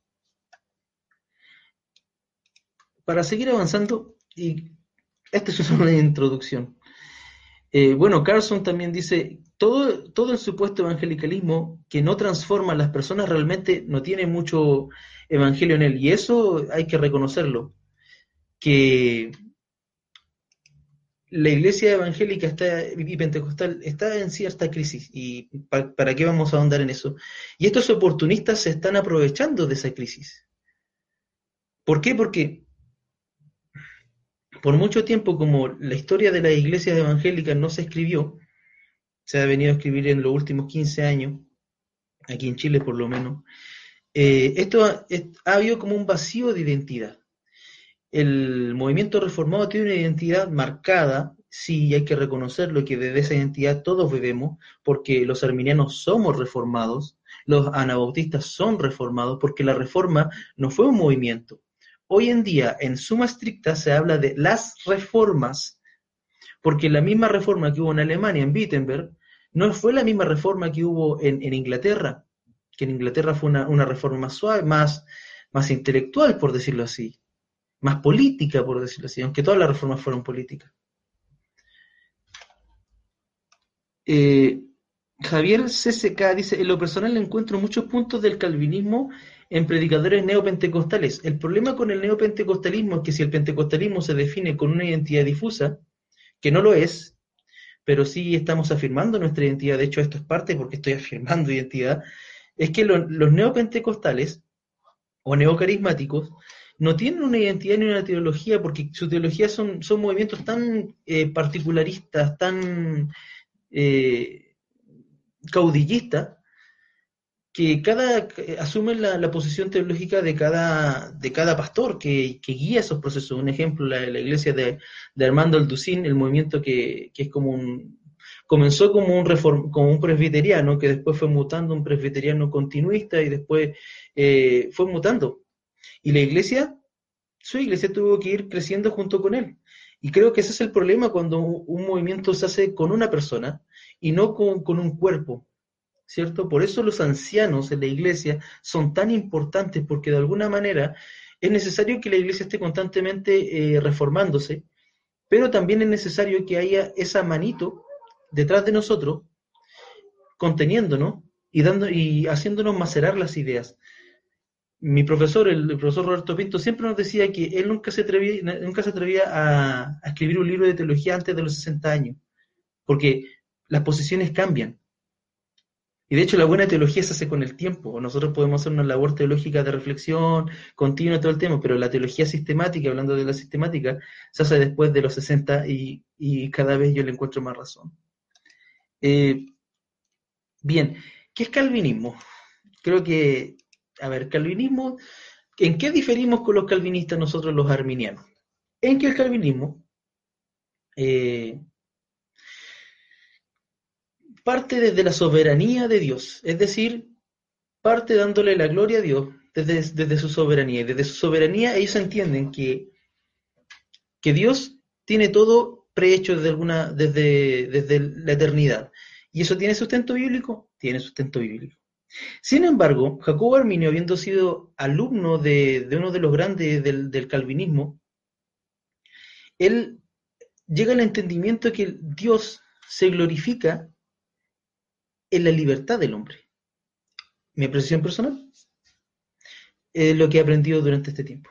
Para seguir avanzando, y esta es <laughs> una introducción. Eh, bueno, Carson también dice, todo, todo el supuesto evangelicalismo que no transforma a las personas realmente no tiene mucho evangelio en él, y eso hay que reconocerlo, que la iglesia evangélica está, y pentecostal está en cierta crisis. ¿Y para qué vamos a ahondar en eso? Y estos oportunistas se están aprovechando de esa crisis. ¿Por qué? Porque por mucho tiempo, como la historia de las iglesias evangélicas no se escribió, se ha venido a escribir en los últimos 15 años, aquí en Chile por lo menos, eh, esto ha, ha, habido como un vacío de identidad. El movimiento reformado tiene una identidad marcada, sí, hay que reconocerlo, que desde esa identidad todos vivemos, porque los arminianos somos reformados, los anabautistas son reformados, porque la reforma no fue un movimiento, Hoy en día, en suma estricta, se habla de las reformas, porque la misma reforma que hubo en Alemania, en Wittenberg, no fue la misma reforma que hubo en, Inglaterra, que en Inglaterra fue una, reforma más suave, más intelectual, por decirlo así, más política, por decirlo así, aunque todas las reformas fueron políticas. Eh, Javier CCK dice, en lo personal encuentro muchos puntos del calvinismo en predicadores neopentecostales. El problema con el neopentecostalismo es que si el pentecostalismo se define con una identidad difusa, que no lo es, pero sí estamos afirmando nuestra identidad, de hecho esto es parte porque estoy afirmando identidad, es que los neopentecostales o neocarismáticos no tienen una identidad ni una teología porque su teología son, son movimientos tan eh, particularistas, tan eh, caudillistas, que cada asumen la, posición teológica de cada, de cada pastor que, guía esos procesos. Un ejemplo, la, la iglesia de, Armando Alducín, el movimiento que, es como un, comenzó como un, reform, como un presbiteriano, que después fue mutando un presbiteriano continuista y después eh, fue mutando. Y la iglesia, su iglesia tuvo que ir creciendo junto con él. Y creo que ese es el problema cuando un movimiento se hace con una persona y no con, con un cuerpo. ¿cierto? Por eso los ancianos en la iglesia son tan importantes, porque de alguna manera es necesario que la iglesia esté constantemente eh, reformándose, pero también es necesario que haya esa manito detrás de nosotros, conteniéndonos y, dando, y haciéndonos macerar las ideas. Mi profesor, el, profesor Roberto Pinto, siempre nos decía que él nunca se atrevía, nunca se atrevía a, escribir un libro de teología antes de los 60 años, porque las posiciones cambian y de hecho la buena teología se hace con el tiempo. Nosotros podemos hacer una labor teológica de reflexión continua todo el tiempo, pero la teología sistemática, hablando de la sistemática, se hace después de los 60 y, cada vez yo le encuentro más razón. Eh, bien, ¿qué es calvinismo? Creo que, a ver, calvinismo, ¿en qué diferimos con los calvinistas nosotros los arminianos? En que el calvinismo eh, parte desde la soberanía de Dios, es decir, parte dándole la gloria a Dios desde, su soberanía. Y desde su soberanía ellos entienden que, que Dios tiene todo prehecho desde, alguna, desde la eternidad. ¿Y eso tiene sustento bíblico? Tiene sustento bíblico. Sin embargo, Jacobo Arminio, habiendo sido alumno de, uno de los grandes del, calvinismo, él llega al entendimiento que Dios se glorifica en la libertad del hombre. Mi apreciación personal es lo que he aprendido durante este tiempo.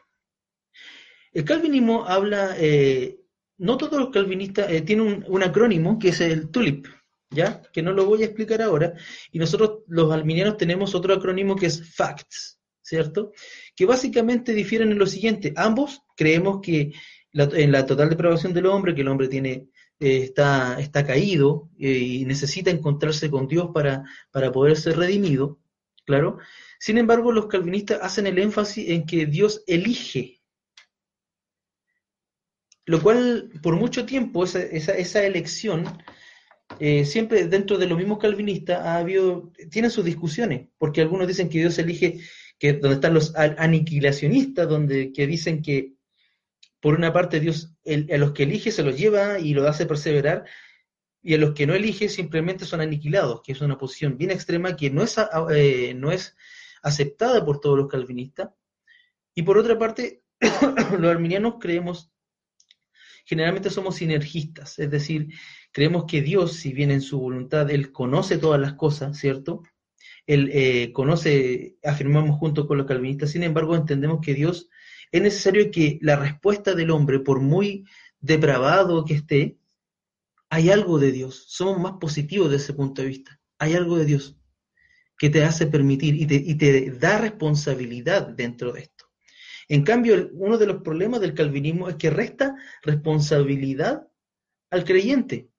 El calvinismo habla, eh, no todos los calvinistas eh, tienen un, acrónimo que es el TULIP, ¿ya? Que no lo voy a explicar ahora. Y nosotros, los alminianos, tenemos otro acrónimo que es FACTS, ¿cierto? Que básicamente difieren en lo siguiente. Ambos creemos que en la total depravación del hombre, que el hombre tiene eh, está, está caído eh, y necesita encontrarse con Dios para, para poder ser redimido, claro. Sin embargo, los calvinistas hacen el énfasis en que Dios elige, lo cual por mucho tiempo esa, esa, elección, eh, siempre dentro de los mismos calvinistas ha habido, tienen sus discusiones, porque algunos dicen que Dios elige, que donde están los aniquilacionistas, donde que dicen que por una parte Dios a los que elige se los lleva y los hace perseverar, y a los que no elige simplemente son aniquilados, que es una posición bien extrema que no es, eh, no es aceptada por todos los calvinistas. Y por otra parte, <coughs> los arminianos creemos, generalmente somos sinergistas, es decir, creemos que Dios, si bien en su voluntad, Él conoce todas las cosas, ¿cierto? Él eh, conoce, afirmamos junto con los calvinistas, sin embargo entendemos que Dios es necesario que la respuesta del hombre, por muy depravado que esté, hay algo de Dios. Somos más positivos desde ese punto de vista. Hay algo de Dios que te hace permitir y te, da responsabilidad dentro de esto. En cambio, uno de los problemas del calvinismo es que resta responsabilidad al creyente.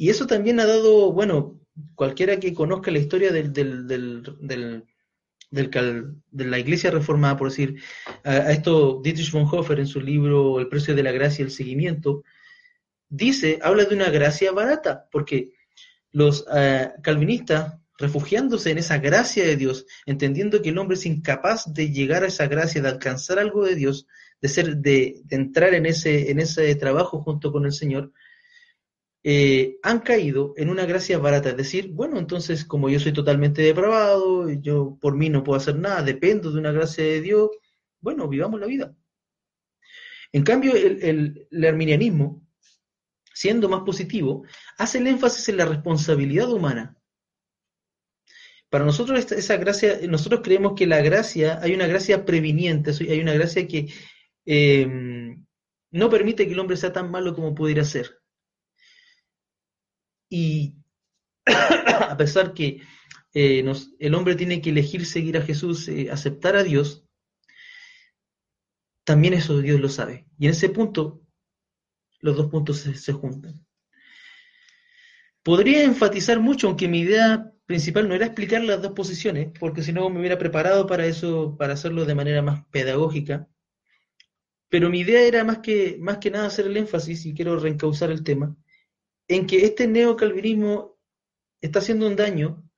Y eso también ha dado, bueno, cualquiera que conozca la historia del, del, del, de la iglesia reformada, por decir, a, esto Dietrich Bonhoeffer en su libro El precio de la gracia y el seguimiento, dice, habla de una gracia barata, porque los eh, calvinistas, refugiándose en esa gracia de Dios, entendiendo que el hombre es incapaz de llegar a esa gracia, de alcanzar algo de Dios, de ser, de, de entrar en ese, en ese trabajo junto con el Señor, eh, han caído en una gracia barata, es decir, bueno, entonces como yo soy totalmente depravado, yo por mí no puedo hacer nada, dependo de una gracia de Dios, bueno, vivamos la vida. En cambio, el, arminianismo, siendo más positivo, hace el énfasis en la responsabilidad humana. Para nosotros esa gracia, nosotros creemos que la gracia, hay una gracia previniente, hay una gracia que eh, no permite que el hombre sea tan malo como pudiera ser. Y <coughs> a pesar que eh, el hombre tiene que elegir seguir a Jesús, eh, aceptar a Dios, también eso Dios lo sabe. Y en ese punto, los dos puntos se, juntan. Podría enfatizar mucho, aunque mi idea principal no era explicar las dos posiciones, porque si no me hubiera preparado para eso, para hacerlo de manera más pedagógica. Pero mi idea era más que, más que nada hacer el énfasis, y quiero reencauzar el tema, en que este neocalvinismo está haciendo un daño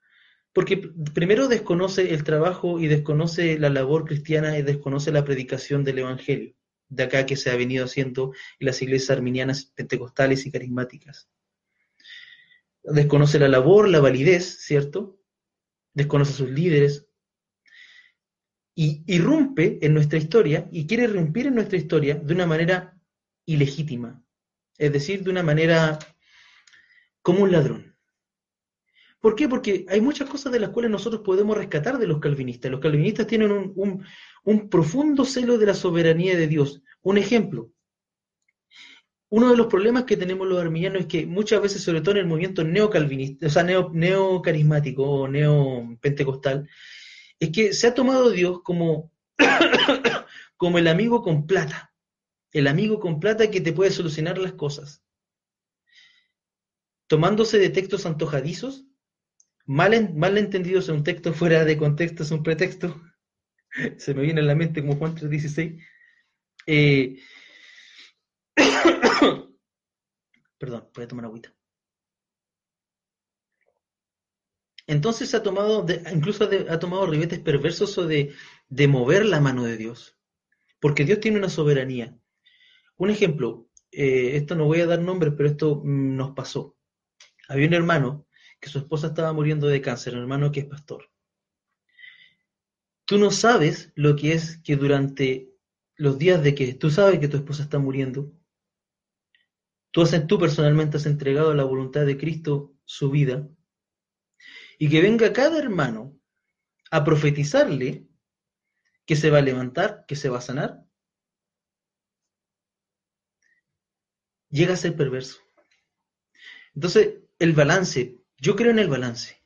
porque primero desconoce el trabajo y desconoce la labor cristiana y desconoce la predicación del Evangelio, de acá que se ha venido haciendo en las iglesias arminianas pentecostales y carismáticas. Desconoce la labor, la validez, ¿cierto? Desconoce a sus líderes. Y irrumpe en nuestra historia y quiere irrumpir en nuestra historia de una manera ilegítima, es decir, de una manera como un ladrón. ¿Por qué? Porque hay muchas cosas de las cuales nosotros podemos rescatar de los calvinistas. Los calvinistas tienen un, profundo celo de la soberanía de Dios. Un ejemplo, uno de los problemas que tenemos los arminianos es que muchas veces, sobre todo en el movimiento neocalvinista, o sea, neo, neocarismático o neopentecostal, es que se ha tomado Dios como, <coughs> como el amigo con plata, el amigo con plata que te puede solucionar las cosas tomándose de textos antojadizos, mal, entendidos en un texto <laughs> fuera de contexto es un pretexto, se me viene a la mente como Juan 3.16, eh, <coughs> perdón, voy a tomar agüita. Entonces ha tomado, incluso ha tomado ribetes perversos o de, de mover la mano de Dios, porque Dios tiene una soberanía. Un ejemplo, eh, esto no voy a dar nombres, pero esto mm, nos pasó. Había un hermano que su esposa estaba muriendo de cáncer, un hermano que es pastor. Tú no sabes lo que es que durante los días de que tú sabes que tu esposa está muriendo, tú, has, tú personalmente has entregado a la voluntad de Cristo su vida, y que venga cada hermano a profetizarle que se va a levantar, que se va a sanar, llega a ser perverso. Entonces, el balance, yo creo en el balance.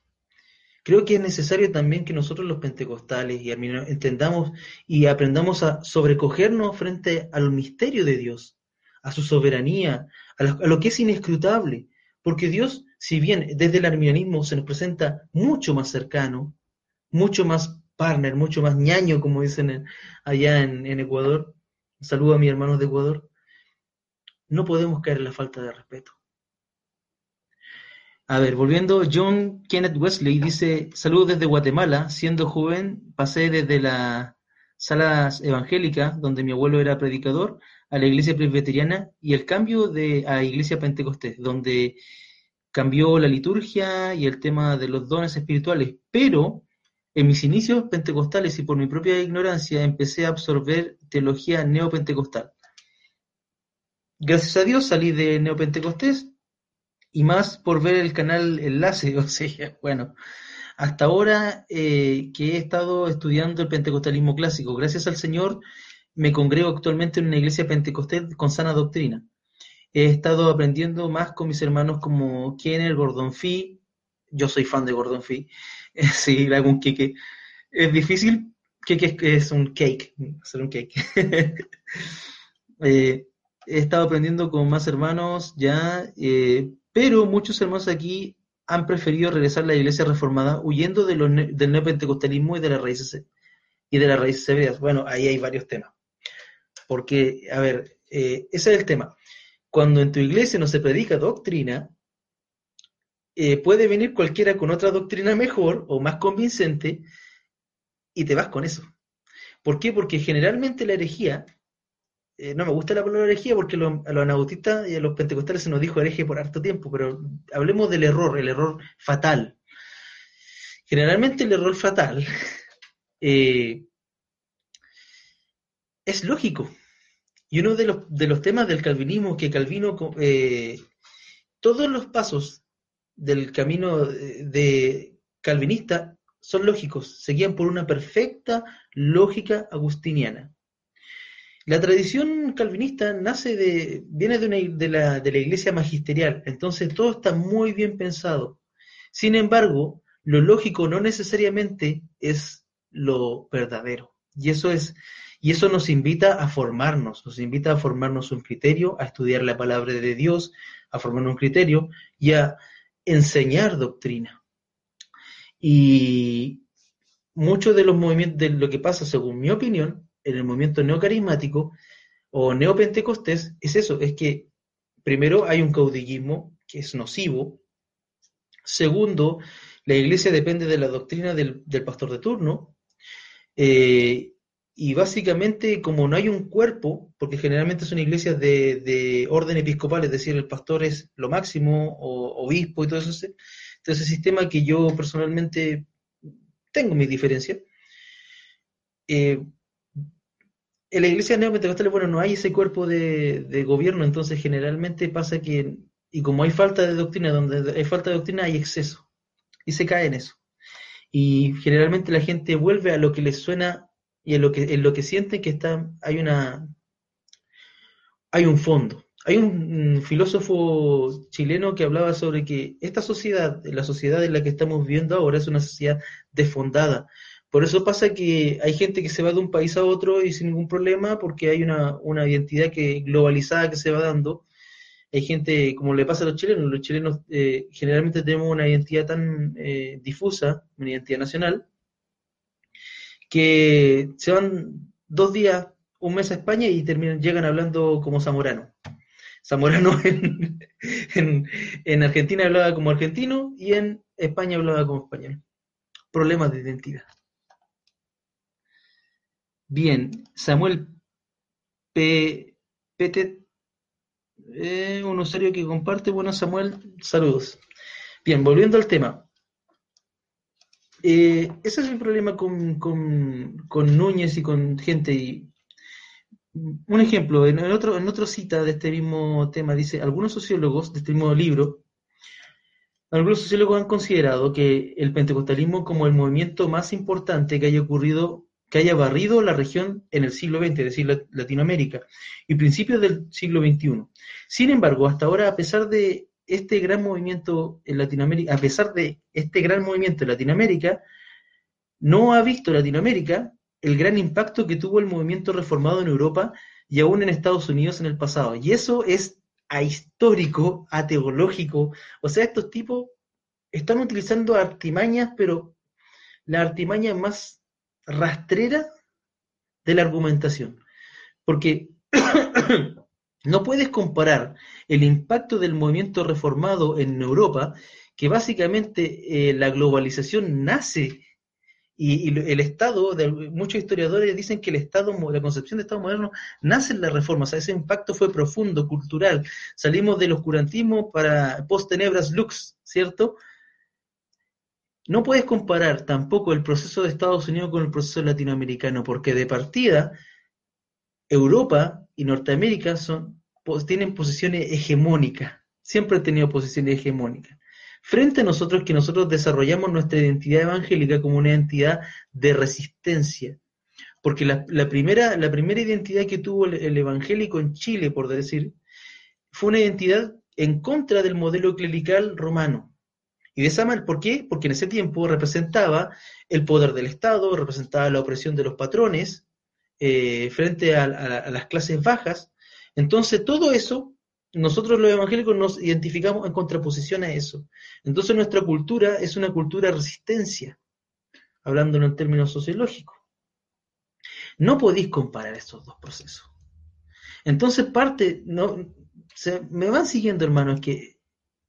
Creo que es necesario también que nosotros los pentecostales y entendamos y aprendamos a sobrecogernos frente al misterio de Dios, a su soberanía, a lo, que es inescrutable. Porque Dios, si bien desde el arminianismo se nos presenta mucho más cercano, mucho más partner, mucho más ñaño, como dicen allá en, en Ecuador, saludo a mis hermanos de Ecuador, no podemos caer en la falta de respeto. A ver, volviendo, John Kenneth Wesley dice, saludos desde Guatemala, siendo joven pasé desde las salas evangélicas, donde mi abuelo era predicador, a la iglesia presbiteriana y el cambio de a iglesia pentecostés, donde cambió la liturgia y el tema de los dones espirituales, pero en mis inicios pentecostales y por mi propia ignorancia empecé a absorber teología neopentecostal. Gracias a Dios salí de neopentecostés y más por ver el canal Enlace, <laughs> o sea, bueno, hasta ahora eh, que he estado estudiando el pentecostalismo clásico, gracias al Señor me congrego actualmente en una iglesia pentecostal con sana doctrina. He estado aprendiendo más con mis hermanos como Kenner, Gordon Fee, yo soy fan de Gordon Fee, <laughs> sí, algún Kike. Es difícil ¿Qué, es un cake? Hacer un cake. <laughs> Eh, he estado aprendiendo con más hermanos ya, eh, pero muchos hermanos aquí han preferido regresar a la iglesia reformada huyendo de del neopentecostalismo y de las raíces y de las raíces hebreas. Bueno, ahí hay varios temas. Porque, a ver, eh, ese es el tema. Cuando en tu iglesia no se predica doctrina, puede venir cualquiera con otra doctrina mejor o más convincente y te vas con eso. ¿Por qué? Porque generalmente la herejía, eh, no me gusta la palabra herejía porque a los anabautistas y a los pentecostales se nos dijo hereje por harto tiempo, pero hablemos del error, el error fatal. Generalmente el error fatal <laughs> eh, es lógico. Y uno de los, de los temas del calvinismo que Calvino, eh, todos los pasos del camino de calvinista son lógicos, se guían por una perfecta lógica agustiniana. La tradición calvinista nace de, viene de, la, de la iglesia magisterial, entonces todo está muy bien pensado. Sin embargo, lo lógico no necesariamente es lo verdadero. Y eso es, y eso nos invita a formarnos, nos invita a formarnos un criterio, a estudiar la palabra de Dios, a formar un criterio y a enseñar doctrina. Y muchos de los movimientos, de lo que pasa, según mi opinión, en el movimiento neocarismático o neopentecostés, es eso, es que primero hay un caudillismo que es nocivo, segundo, la iglesia depende de la doctrina del, pastor de turno, eh, y básicamente como no hay un cuerpo, porque generalmente son iglesias de, orden episcopal, es decir, el pastor es lo máximo, o obispo y todo eso, ese sistema que yo personalmente tengo mis diferencias. Eh, en la iglesia neopentecostal, bueno, no hay ese cuerpo de, gobierno, entonces generalmente pasa que, y como hay falta de doctrina, donde hay falta de doctrina hay exceso, y se cae en eso. Y generalmente la gente vuelve a lo que les suena y en lo que, en lo que siente que está, hay una, hay un fondo. Hay un, filósofo chileno que hablaba sobre que esta sociedad, la sociedad en la que estamos viviendo ahora, es una sociedad desfondada. Por eso pasa que hay gente que se va de un país a otro y sin ningún problema, porque hay una, identidad que globalizada que se va dando. Hay gente, como le pasa a los chilenos, los chilenos eh, generalmente tenemos una identidad tan eh, difusa, una identidad nacional, que se van dos días, un mes a España y terminan, llegan hablando como zamorano. Zamorano <laughs> en, en, Argentina hablaba como argentino y en España hablaba como español. Problemas de identidad. Bien, Samuel P. Petet, eh, un usuario que comparte. Bueno, Samuel, saludos. Bien, volviendo al tema. Eh, ese es el problema con, con, con Núñez y con gente y un ejemplo, en, otro, en otra cita de este mismo tema, dice, algunos sociólogos de este mismo libro, algunos sociólogos han considerado que el pentecostalismo como el movimiento más importante que haya ocurrido, que haya barrido la región en el siglo XX, es decir, Latinoamérica, y principios del siglo XXI. Sin embargo, hasta ahora, a pesar de este gran movimiento en Latinoamérica, a pesar de este gran movimiento en Latinoamérica, no ha visto Latinoamérica el gran impacto que tuvo el movimiento reformado en Europa y aún en Estados Unidos en el pasado. Y eso es ahistórico, ateológico. O sea, estos tipos están utilizando artimañas, pero la artimaña más rastrera de la argumentación. Porque <clears throat> no puedes comparar el impacto del movimiento reformado en Europa, que básicamente eh, la globalización nace y, el Estado, de, muchos historiadores dicen que el Estado, la concepción de Estado moderno nace en la reforma, o sea, ese impacto fue profundo, cultural. Salimos del oscurantismo para post-tenebras lux, ¿cierto? No puedes comparar tampoco el proceso de Estados Unidos con el proceso latinoamericano, porque de partida, Europa y Norteamérica tienen posiciones hegemónicas, siempre han tenido posiciones hegemónicas frente a nosotros que nosotros desarrollamos nuestra identidad evangélica como una identidad de resistencia. Porque la, primera, la primera identidad que tuvo el, evangélico en Chile, por decir, fue una identidad en contra del modelo clerical romano. Y de esa manera, ¿por qué? Porque en ese tiempo representaba el poder del Estado, representaba la opresión de los patrones eh, frente a, las clases bajas. Entonces, todo eso, nosotros los evangélicos nos identificamos en contraposición a eso. Entonces, nuestra cultura es una cultura de resistencia, hablándolo en términos sociológicos. No podéis comparar estos dos procesos. Entonces, parte, no, se, me van siguiendo, hermanos, que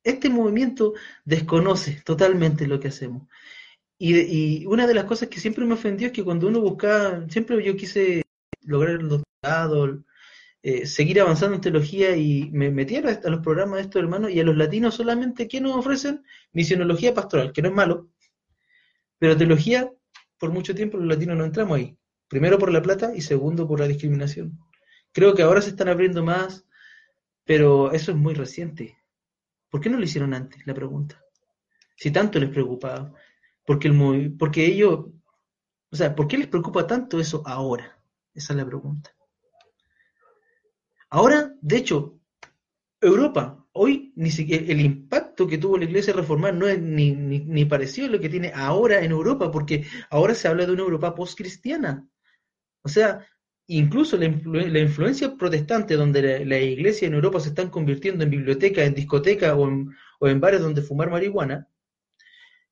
este movimiento desconoce totalmente lo que hacemos. Y, una de las cosas que siempre me ofendió es que cuando uno buscaba, siempre yo quise lograr el doctorado, eh, seguir avanzando en teología y me metí a los programas de estos hermanos y a los latinos solamente, ¿qué nos ofrecen? Misionología pastoral, que no es malo, pero teología, por mucho tiempo los latinos no entramos ahí. Primero por la plata y segundo por la discriminación. Creo que ahora se están abriendo más, pero eso es muy reciente. ¿Por qué no lo hicieron antes? La pregunta. Si tanto les preocupaba. Porque, el, porque ellos, o sea, ¿por qué les preocupa tanto eso ahora? Esa es la pregunta. Ahora, de hecho, Europa, hoy ni siquiera el impacto que tuvo la iglesia reformada no es ni, ni, parecido a lo que tiene ahora en Europa, porque ahora se habla de una Europa post-cristiana. O sea, incluso la, influencia protestante, donde la, iglesia en Europa se están convirtiendo en biblioteca, en discoteca o en, o en bares donde fumar marihuana,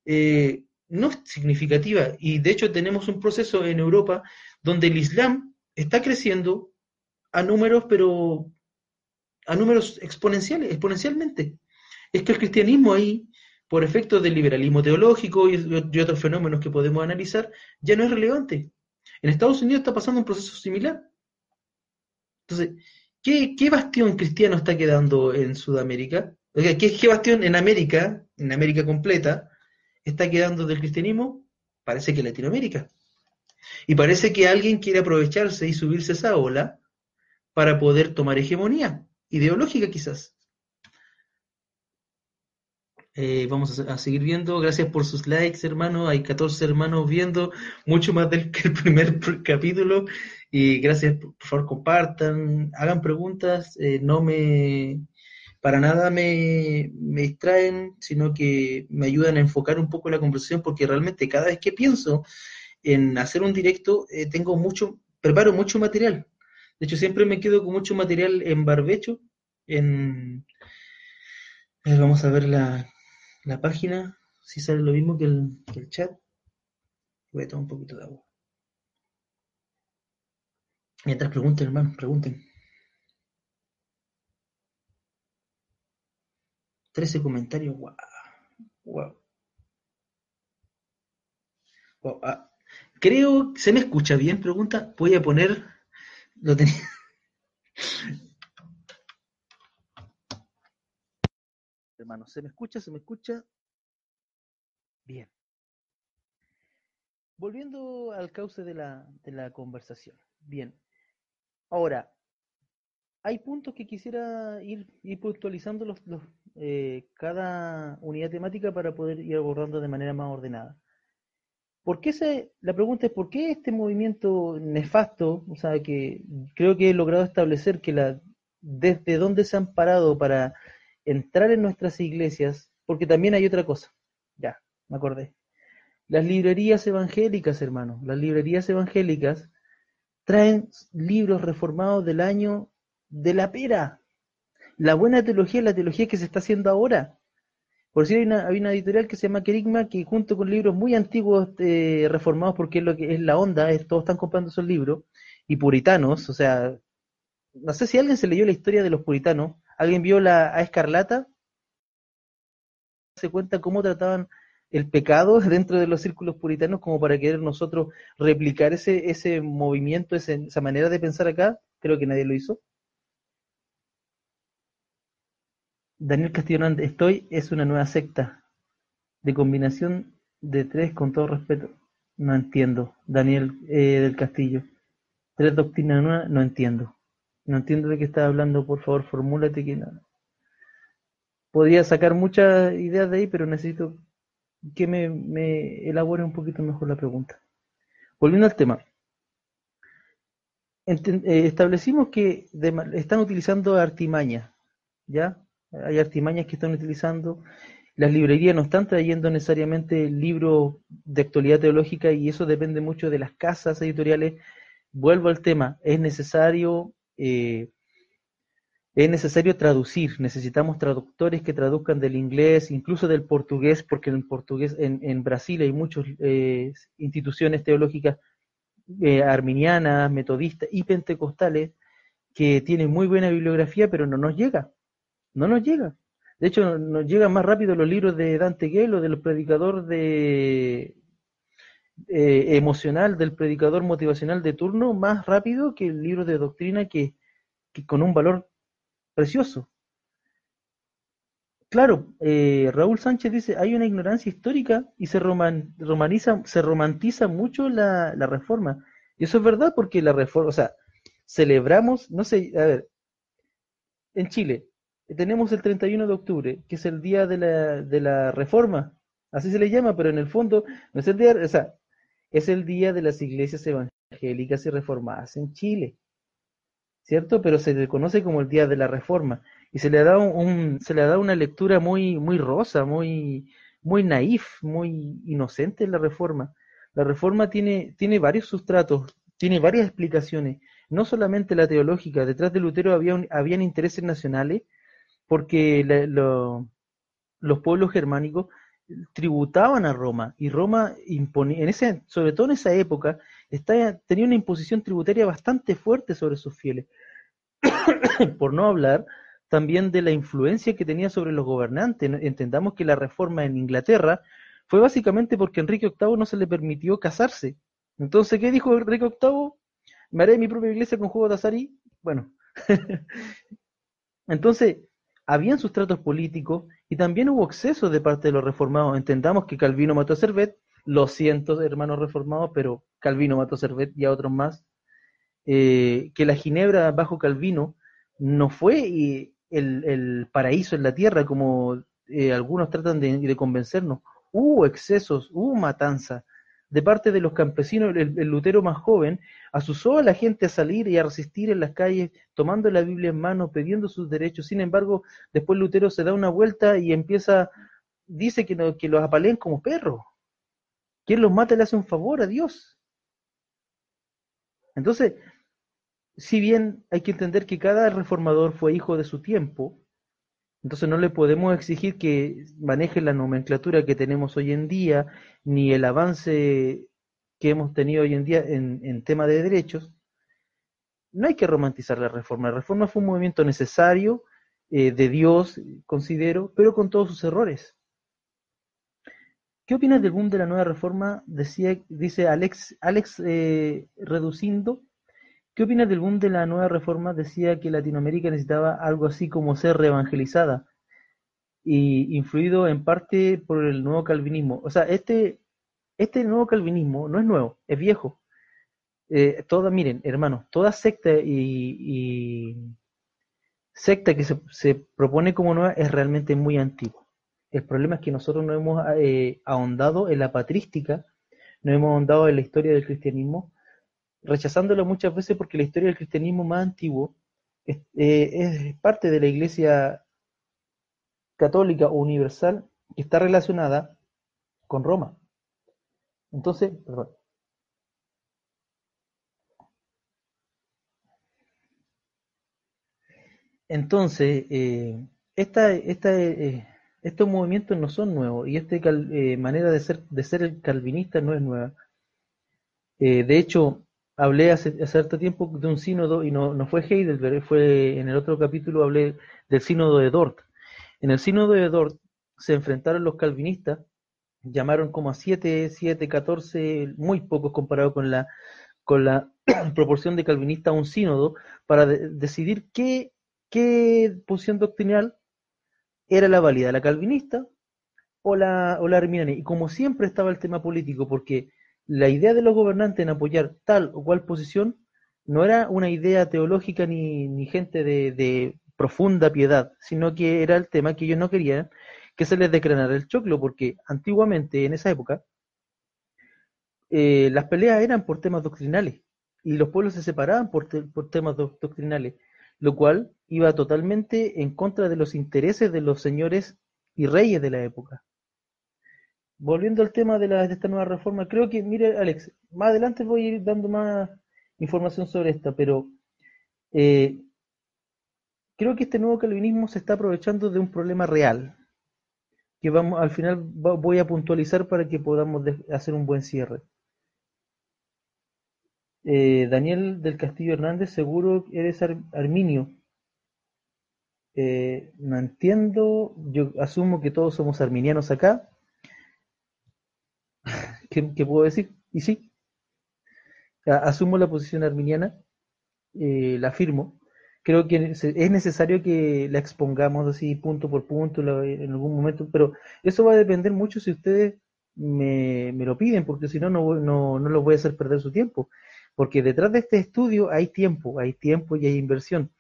eh, no es significativa. Y de hecho tenemos un proceso en Europa donde el Islam está creciendo a números, pero a números exponenciales, exponencialmente. Es que el cristianismo ahí, por efecto del liberalismo teológico y otros fenómenos que podemos analizar, ya no es relevante. En Estados Unidos está pasando un proceso similar. Entonces, ¿qué, bastión cristiano está quedando en Sudamérica? ¿qué, ¿Qué bastión en América, en América completa, está quedando del cristianismo? Parece que Latinoamérica. Y parece que alguien quiere aprovecharse y subirse a esa ola para poder tomar hegemonía, ideológica quizás. Eh, vamos a, seguir viendo. Gracias por sus likes, hermano. Hay 14 hermanos viendo, mucho más del que el primer <laughs> capítulo. Y gracias, por favor, compartan, hagan preguntas. Eh, no me, para nada me, me, distraen, sino que me ayudan a enfocar un poco la conversación, porque realmente cada vez que pienso en hacer un directo, eh, tengo mucho, preparo mucho material. De hecho, siempre me quedo con mucho material en barbecho. En, vamos a ver la, la página, si sale lo mismo que el, chat, voy a tomar un poquito de agua. Mientras pregunten, hermano, pregunten. 13 comentarios, wow. Wow. wow. Ah, creo, ¿se me escucha bien? Pregunta. Voy a poner. Lo tenía. Hermano. ¿Se me escucha? ¿Se me escucha? Bien. Volviendo al cauce de la, de la conversación. Bien. Ahora, hay puntos que quisiera ir, ir puntualizando los, los eh, cada unidad temática para poder ir abordando de manera más ordenada. ¿Por qué se, la pregunta es por qué este movimiento nefasto, o sea, que creo que he logrado establecer que la, desde dónde se han parado para entrar en nuestras iglesias, porque también hay otra cosa. Ya, me acordé. Las librerías evangélicas, hermano, las librerías evangélicas traen libros reformados del año de la pera. La buena teología es la teología que se está haciendo ahora. Por si hay una, editorial que se llama Kerigma que junto con libros muy antiguos eh, reformados, porque es lo que es la onda, todos están comprando esos libros, y puritanos, o sea, no sé si alguien se leyó la historia de los puritanos, ¿Alguien vio la a Escarlata? Se cuenta cómo trataban el pecado <laughs> dentro de los círculos puritanos como para querer nosotros replicar ese, ese movimiento, esa manera de pensar acá. Creo que nadie lo hizo. Daniel Castillo estoy, es una nueva secta de combinación de tres, con todo respeto. No entiendo, Daniel eh, del Castillo. Tres doctrinas nuevas, no entiendo. No entiendo de qué estás hablando, por favor, formúlate que no. Podría sacar muchas ideas de ahí, pero necesito que me, me elabore un poquito mejor la pregunta. Volviendo al tema. Eh, establecimos que están utilizando artimañas, ¿ya? Hay artimañas que están utilizando las librerías no están trayendo necesariamente libros de actualidad teológica y eso depende mucho de las casas editoriales. Vuelvo al tema, es necesario eh, es necesario traducir, necesitamos traductores que traduzcan del inglés, incluso del portugués, porque en portugués en, Brasil hay muchas eh, instituciones teológicas eh, arminianas, metodistas y pentecostales que tienen muy buena bibliografía, pero no nos llega, no nos llega. De hecho, nos llegan más rápido los libros de Dante Gell o del predicador de, eh, emocional, del predicador motivacional de turno, más rápido que el libro de doctrina que, con un valor precioso. Claro, eh, Raúl Sánchez dice, hay una ignorancia histórica y se, romaniza, se romantiza mucho la, reforma. Y eso es verdad porque la reforma, o sea, celebramos, no sé, a ver, en Chile tenemos el 31 de octubre, que es el día de la, de la reforma, así se le llama, pero en el fondo no es el día, o sea, es el día de las iglesias evangélicas y reformadas en Chile. ¿cierto? Pero se le conoce como el Día de la Reforma y se le da un, se le una lectura muy muy rosa, muy muy naif, muy inocente en la Reforma. La Reforma tiene tiene varios sustratos, tiene varias explicaciones, no solamente la teológica, detrás de Lutero había habían intereses nacionales porque los pueblos germánicos tributaban a Roma y Roma imponía, en ese, sobre todo en esa época, tenía una imposición tributaria bastante fuerte sobre sus fieles. <coughs> Por no hablar también de la influencia que tenía sobre los gobernantes. Entendamos que la reforma en Inglaterra fue básicamente porque Enrique VIII no se le permitió casarse. Entonces, ¿qué dijo Enrique VIII? Me haré mi propia iglesia con juego de azar bueno. <laughs> Entonces, habían sustratos políticos y también hubo exceso de parte de los reformados. Entendamos que Calvino mató a Servet, los cientos hermanos reformados, pero Calvino mató a Servet y a otros más. Eh, que la Ginebra bajo Calvino no fue eh, el, paraíso en la tierra como eh, algunos tratan de, de, convencernos. Hubo excesos, hubo matanza. De parte de los campesinos, el, el, Lutero más joven asusó a la gente a salir y a resistir en las calles, tomando la Biblia en mano, pidiendo sus derechos. Sin embargo, después Lutero se da una vuelta y empieza, dice que, que los apaleen como perros. Quien los mata le hace un favor a Dios. Entonces, si bien hay que entender que cada reformador fue hijo de su tiempo, entonces no le podemos exigir que maneje la nomenclatura que tenemos hoy en día, ni el avance que hemos tenido hoy en día en, tema de derechos. No hay que romantizar la reforma. La reforma fue un movimiento necesario, eh, de Dios, considero, pero con todos sus errores. ¿Qué opinas del boom de la nueva reforma? Decía, dice Alex, Alex eh. ¿Qué opinas del boom de la nueva reforma? Decía que Latinoamérica necesitaba algo así como ser reevangelizada y influido en parte por el nuevo calvinismo. O sea, este, este nuevo calvinismo no es nuevo, es viejo. Eh, toda, miren, hermanos, toda secta y, secta que se, propone como nueva es realmente muy antigua. El problema es que nosotros no hemos eh, ahondado en la patrística, no hemos ahondado en la historia del cristianismo, rechazándolo muchas veces porque la historia del cristianismo más antiguo es, eh, parte de la iglesia católica universal que está relacionada con Roma. Entonces, perdón. Entonces, eh, eh, estos movimientos no son nuevos y esta manera de ser, de ser el calvinista no es nueva. De hecho, hablé hace, hace cierto tiempo de un sínodo y no, no fue Heidelberg, fue en el otro capítulo hablé del sínodo de Dort. En el sínodo de Dort se enfrentaron los calvinistas, llamaron como a 7, 7, 14, muy pocos comparado con la, con la <clears throat> proporción de calvinistas a un sínodo, para decidir qué, qué posición doctrinal era la válida, la calvinista o la, o la arminiana. Y como siempre estaba el tema político, porque la idea de los gobernantes en apoyar tal o cual posición no era una idea teológica ni, ni gente de, profunda piedad, sino que era el tema que ellos no querían que se les decrenara el choclo, porque antiguamente, en esa época, eh, las peleas eran por temas doctrinales y los pueblos se separaban por, por temas doctrinales lo cual iba totalmente en contra de los intereses de los señores y reyes de la época. Volviendo al tema de, la, de esta nueva reforma, creo que, mire Alex, más adelante voy a ir dando más información sobre esta, pero eh, creo que este nuevo calvinismo se está aprovechando de un problema real, que vamos al final voy a puntualizar para que podamos hacer un buen cierre. Eh, Daniel del Castillo Hernández, seguro eres arminio. Eh, no entiendo, yo asumo que todos somos arminianos acá. ¿Qué, puedo decir? Y sí, asumo la posición arminiana, eh, la afirmo. Creo que es necesario que la expongamos así punto por punto en algún momento, pero eso va a depender mucho si ustedes me, lo piden, porque si no, no, no, no los voy a hacer perder su tiempo. Porque detrás de este estudio hay tiempo, hay tiempo y hay inversión.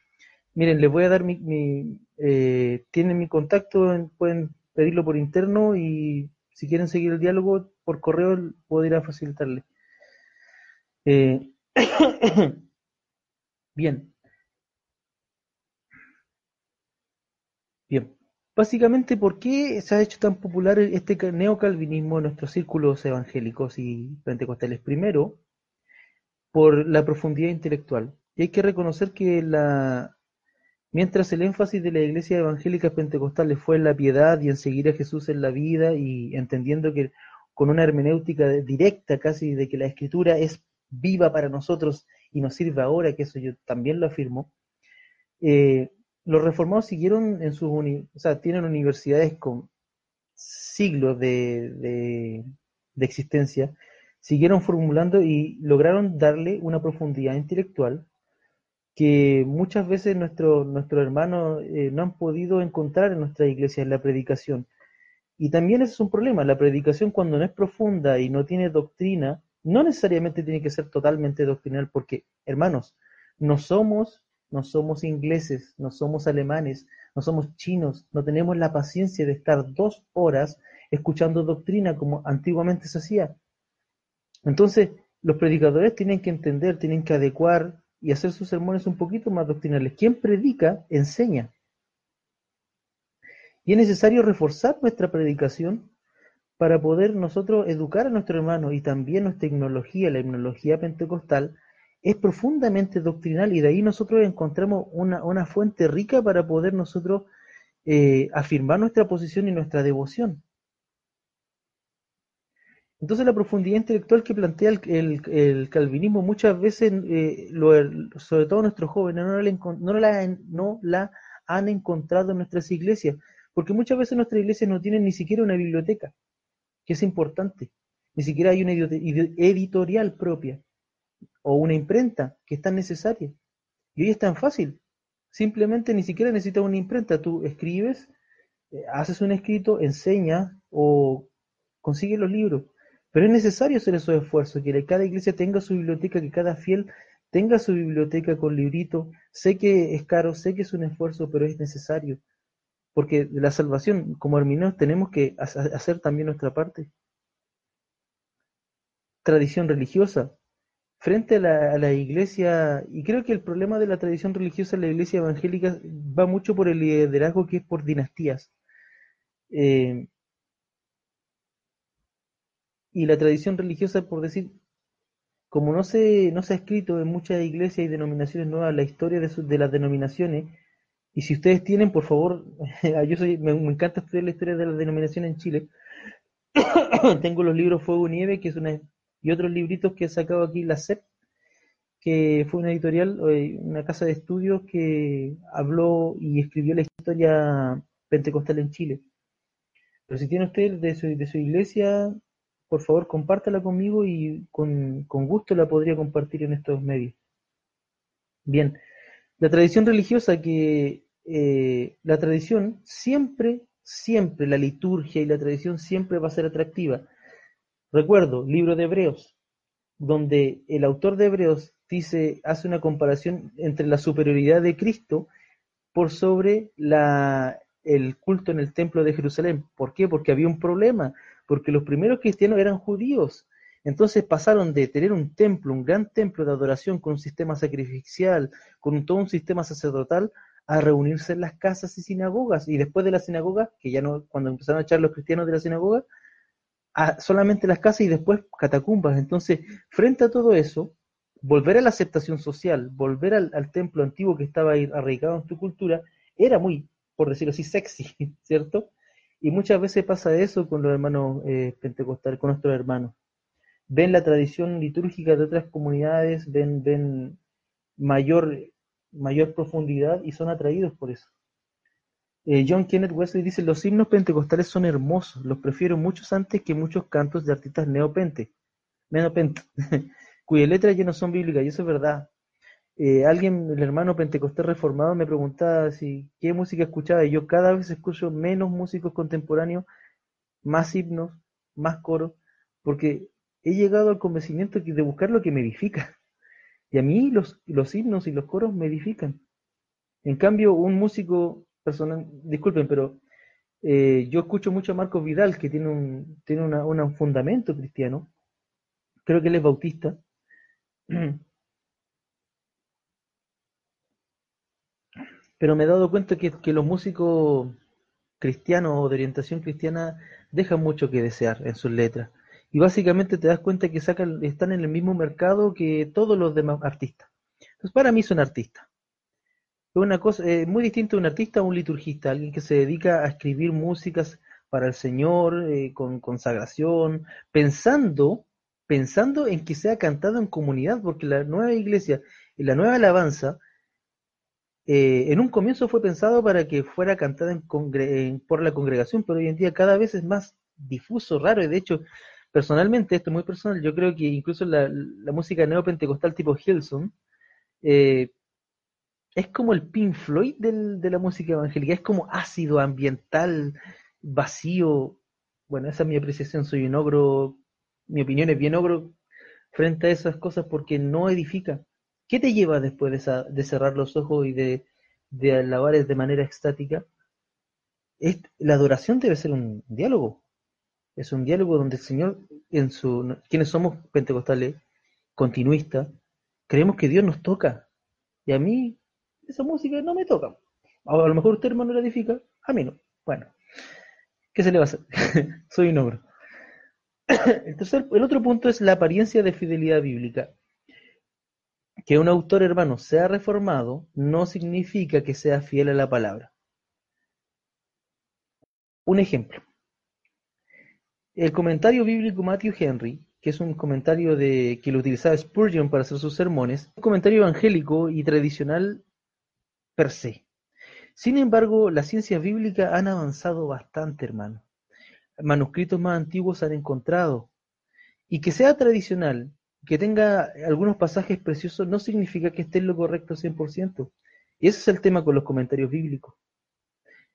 Miren, les voy a dar mi, mi eh, tienen mi contacto, pueden pedirlo por interno y si quieren seguir el diálogo por correo puedo ir a facilitarle. Eh, <coughs> bien. Bien. Básicamente, ¿por qué se ha hecho tan popular este neocalvinismo en nuestros círculos evangélicos y pentecostales? Primero, por la profundidad intelectual. Y hay que reconocer que la, mientras el énfasis de la iglesia evangélica pentecostal fue en la piedad y en seguir a Jesús en la vida y entendiendo que con una hermenéutica directa casi de que la escritura es viva para nosotros y nos sirve ahora, que eso yo también lo afirmo, eh, los reformados siguieron en sus o sea, tienen universidades con siglos de existencia siguieron formulando y lograron darle una profundidad intelectual que muchas veces nuestros nuestro hermanos eh, no han podido encontrar en nuestra iglesia en la predicación. Y también ese es un problema, la predicación cuando no es profunda y no tiene doctrina, no necesariamente tiene que ser totalmente doctrinal, porque, hermanos, no somos, no somos ingleses, no somos alemanes, no somos chinos, no tenemos la paciencia de estar dos horas escuchando doctrina como antiguamente se hacía. Entonces, los predicadores tienen que entender, tienen que adecuar y hacer sus sermones un poquito más doctrinales. Quien predica, enseña. Y es necesario reforzar nuestra predicación para poder nosotros educar a nuestro hermano y también nuestra tecnología, la tecnología pentecostal, es profundamente doctrinal y de ahí nosotros encontramos una, fuente rica para poder nosotros eh, afirmar nuestra posición y nuestra devoción. Entonces la profundidad intelectual que plantea el, calvinismo muchas veces, eh, sobre todo nuestros jóvenes, no la, no, la, han encontrado en nuestras iglesias, porque muchas veces nuestras iglesias no tienen ni siquiera una biblioteca, que es importante, ni siquiera hay una editorial propia o una imprenta que es tan necesaria. Y hoy es tan fácil, simplemente ni siquiera necesitas una imprenta, tú escribes, eh, haces un escrito, enseñas o consigues los libros pero es necesario hacer esos esfuerzos, que cada iglesia tenga su biblioteca, que cada fiel tenga su biblioteca con librito. Sé que es caro, sé que es un esfuerzo, pero es necesario. Porque la salvación, como hermanos, tenemos que hacer también nuestra parte. Tradición religiosa. Frente a la, iglesia, y creo que el problema de la tradición religiosa en la iglesia evangélica va mucho por el liderazgo que es por dinastías. Eh, y la tradición religiosa, por decir, como no se, no se ha escrito en muchas iglesias y denominaciones nuevas la historia de, de las denominaciones, y si ustedes tienen, por favor, <laughs> yo soy, me, encanta estudiar la historia de las denominaciones en Chile. <coughs> Tengo los libros Fuego y Nieve, que es una, y otros libritos que he sacado aquí, la CEP, que fue una editorial, eh, una casa de estudios que habló y escribió la historia pentecostal en Chile. Pero si tiene usted de su, de su iglesia, por favor compártala conmigo y con, gusto la podría compartir en estos medios. Bien, la tradición religiosa que eh, la tradición siempre, siempre, la liturgia y la tradición siempre va a ser atractiva. Recuerdo, libro de Hebreos, donde el autor de Hebreos dice, hace una comparación entre la superioridad de Cristo por sobre la, el culto en el templo de Jerusalén. ¿Por qué? Porque había un problema porque los primeros cristianos eran judíos. Entonces pasaron de tener un templo, un gran templo de adoración con un sistema sacrificial, con todo un sistema sacerdotal, a reunirse en las casas y sinagogas, y después de la sinagoga, que ya no, cuando empezaron a echar los cristianos de la sinagoga, a solamente las casas y después catacumbas. Entonces, frente a todo eso, volver a la aceptación social, volver al, templo antiguo que estaba arraigado en tu cultura, era muy, por decirlo así, sexy, <laughs> ¿cierto? Y muchas veces pasa eso con los hermanos eh, pentecostales, con nuestros hermanos. Ven la tradición litúrgica de otras comunidades, ven, ven mayor, mayor profundidad y son atraídos por eso. Eh, John Kenneth Wesley dice, los himnos pentecostales son hermosos, los prefiero muchos antes que muchos cantos de artistas neopente, neopente <laughs> cuyas letras ya no son bíblicas, y eso es verdad. Eh, alguien, el hermano pentecostés reformado, me preguntaba si qué música escuchaba, y yo cada vez escucho menos músicos contemporáneos, más himnos, más coros, porque he llegado al convencimiento de buscar lo que me edifica. Y a mí los, los himnos y los coros me edifican. En cambio, un músico personal, disculpen, pero eh, yo escucho mucho a Marcos Vidal, que tiene un, tiene un fundamento cristiano, creo que él es bautista, <clears throat> Pero me he dado cuenta que, que los músicos cristianos o de orientación cristiana dejan mucho que desear en sus letras. Y básicamente te das cuenta que sacan, están en el mismo mercado que todos los demás artistas. Entonces, para mí son artistas. Es una cosa eh, muy distinta un artista a un liturgista, alguien que se dedica a escribir músicas para el Señor, eh, con consagración, pensando pensando en que sea cantado en comunidad, porque la nueva iglesia y la nueva alabanza eh, en un comienzo fue pensado para que fuera cantada por la congregación, pero hoy en día cada vez es más difuso, raro, y de hecho, personalmente, esto es muy personal, yo creo que incluso la, música neopentecostal tipo Hilson eh, es como el Pink Floyd de la música evangélica, es como ácido, ambiental, vacío. Bueno, esa es mi apreciación, soy un ogro mi opinión es bien ogro frente a esas cosas porque no edifica. ¿Qué te lleva después de, cerrar los ojos y de, de alabar de manera estática? la adoración debe ser un diálogo. Es un diálogo donde el Señor, en su, quienes somos pentecostales, continuistas, creemos que Dios nos toca. Y a mí esa música no me toca. A lo mejor usted, hermano, la edifica, a mí no. Bueno, ¿qué se le va a hacer? <laughs> Soy un ogro. <coughs> El, otro punto es la apariencia de fidelidad bíblica. Que un autor, hermano, sea reformado no significa que sea fiel a la palabra. Un ejemplo. El comentario bíblico Matthew Henry, que es un comentario de, que lo utilizaba Spurgeon para hacer sus sermones, un comentario evangélico y tradicional per se. Sin embargo, las ciencias bíblicas han avanzado bastante, hermano manuscritos más antiguos han encontrado. Y que sea tradicional, que tenga algunos pasajes preciosos, no significa que esté en lo correcto 100%. Y ese es el tema con los comentarios bíblicos.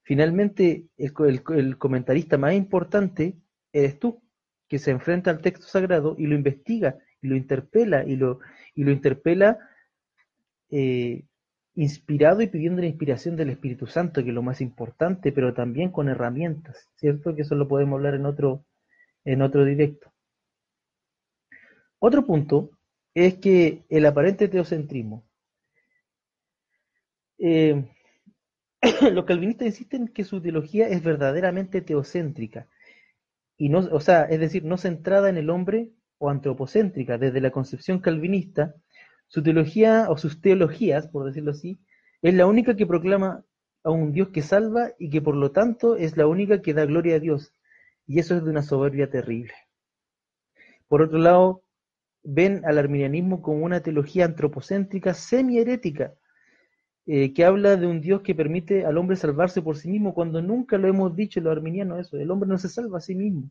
Finalmente, el, comentarista más importante eres tú, que se enfrenta al texto sagrado y lo investiga, y lo interpela, y lo, interpela eh, inspirado y pidiendo la inspiración del Espíritu Santo, que es lo más importante, pero también con herramientas, ¿cierto? Que eso lo podemos hablar en otro, en otro directo. Otro punto es que el aparente teocentrismo. Eh, <coughs> los calvinistas insisten que su teología es verdaderamente teocéntrica, y no, o sea, es decir, no centrada en el hombre o antropocéntrica. Desde la concepción calvinista, su teología, o sus teologías, por decirlo así, es la única que proclama a un Dios que salva y que por lo tanto es la única que da gloria a Dios. Y eso es de una soberbia terrible. Por otro lado, ven al arminianismo como una teología antropocéntrica semi-herética, eh, que habla de un Dios que permite al hombre salvarse por sí mismo, cuando nunca lo hemos dicho los arminianos eso, el hombre no se salva a sí mismo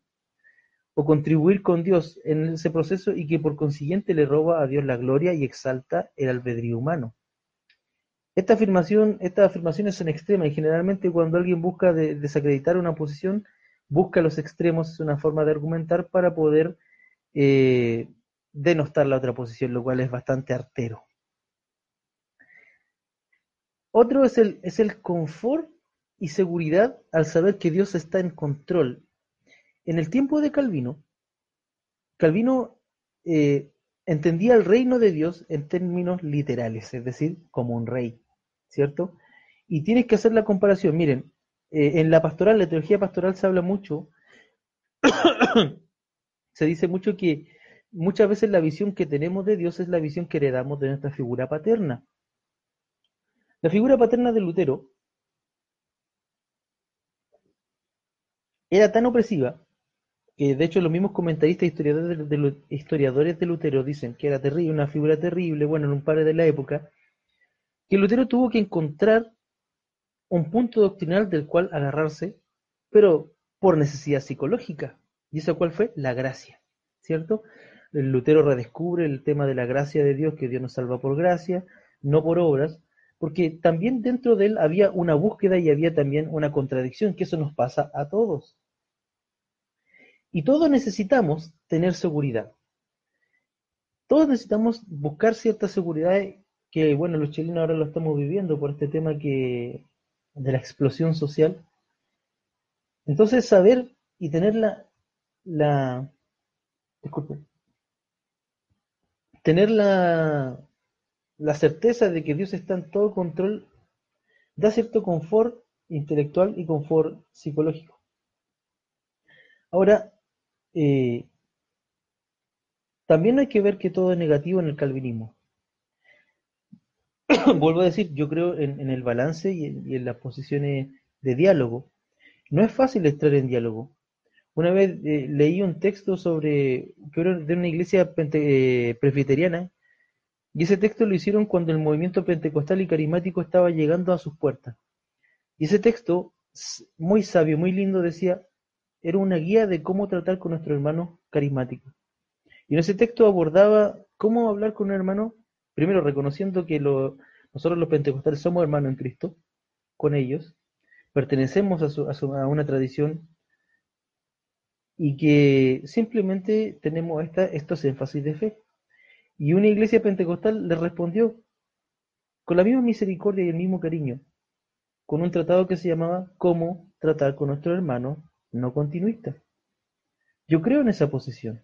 o contribuir con Dios en ese proceso y que por consiguiente le roba a Dios la gloria y exalta el albedrío humano. Esta afirmación, estas afirmaciones son extremas y generalmente cuando alguien busca desacreditar una posición, busca los extremos, es una forma de argumentar para poder eh, denostar la otra posición, lo cual es bastante artero. Otro es el, es el confort y seguridad al saber que Dios está en control en el tiempo de Calvino, Calvino eh, entendía el reino de Dios en términos literales, es decir, como un rey, ¿cierto? Y tienes que hacer la comparación. Miren, eh, en la pastoral, la teología pastoral se habla mucho, <coughs> se dice mucho que muchas veces la visión que tenemos de Dios es la visión que heredamos de nuestra figura paterna. La figura paterna de Lutero era tan opresiva que de hecho los mismos comentaristas historiadores de, historiadores de Lutero dicen que era terrible, una figura terrible, bueno, en un par de la época, que Lutero tuvo que encontrar un punto doctrinal del cual agarrarse, pero por necesidad psicológica. ¿Y esa cuál fue? La gracia, ¿cierto? Lutero redescubre el tema de la gracia de Dios, que Dios nos salva por gracia, no por obras, porque también dentro de él había una búsqueda y había también una contradicción, que eso nos pasa a todos. Y todos necesitamos tener seguridad. Todos necesitamos buscar cierta seguridad que, bueno, los chilenos ahora lo estamos viviendo por este tema que de la explosión social. Entonces, saber y tener la, la disculpe, tener la, la certeza de que Dios está en todo control da cierto confort intelectual y confort psicológico. Ahora, eh, también hay que ver que todo es negativo en el calvinismo. <coughs> Vuelvo a decir, yo creo en, el balance y en, las posiciones de diálogo. No es fácil estar en diálogo. Una vez eh, leí un texto sobre de una iglesia eh, presbiteriana y ese texto lo hicieron cuando el movimiento pentecostal y carismático estaba llegando a sus puertas. Y ese texto, muy sabio, muy lindo, decía, era una guía de cómo tratar con nuestro hermano carismático. Y en ese texto abordaba cómo hablar con un hermano, primero reconociendo que nosotros los pentecostales somos hermanos en Cristo, con ellos, pertenecemos a, una tradición y que simplemente tenemos esta, estos énfasis de fe. Y una iglesia pentecostal le respondió con la misma misericordia y el mismo cariño, con un tratado que se llamaba Cómo tratar con nuestro hermano no continuista. Yo creo en esa posición.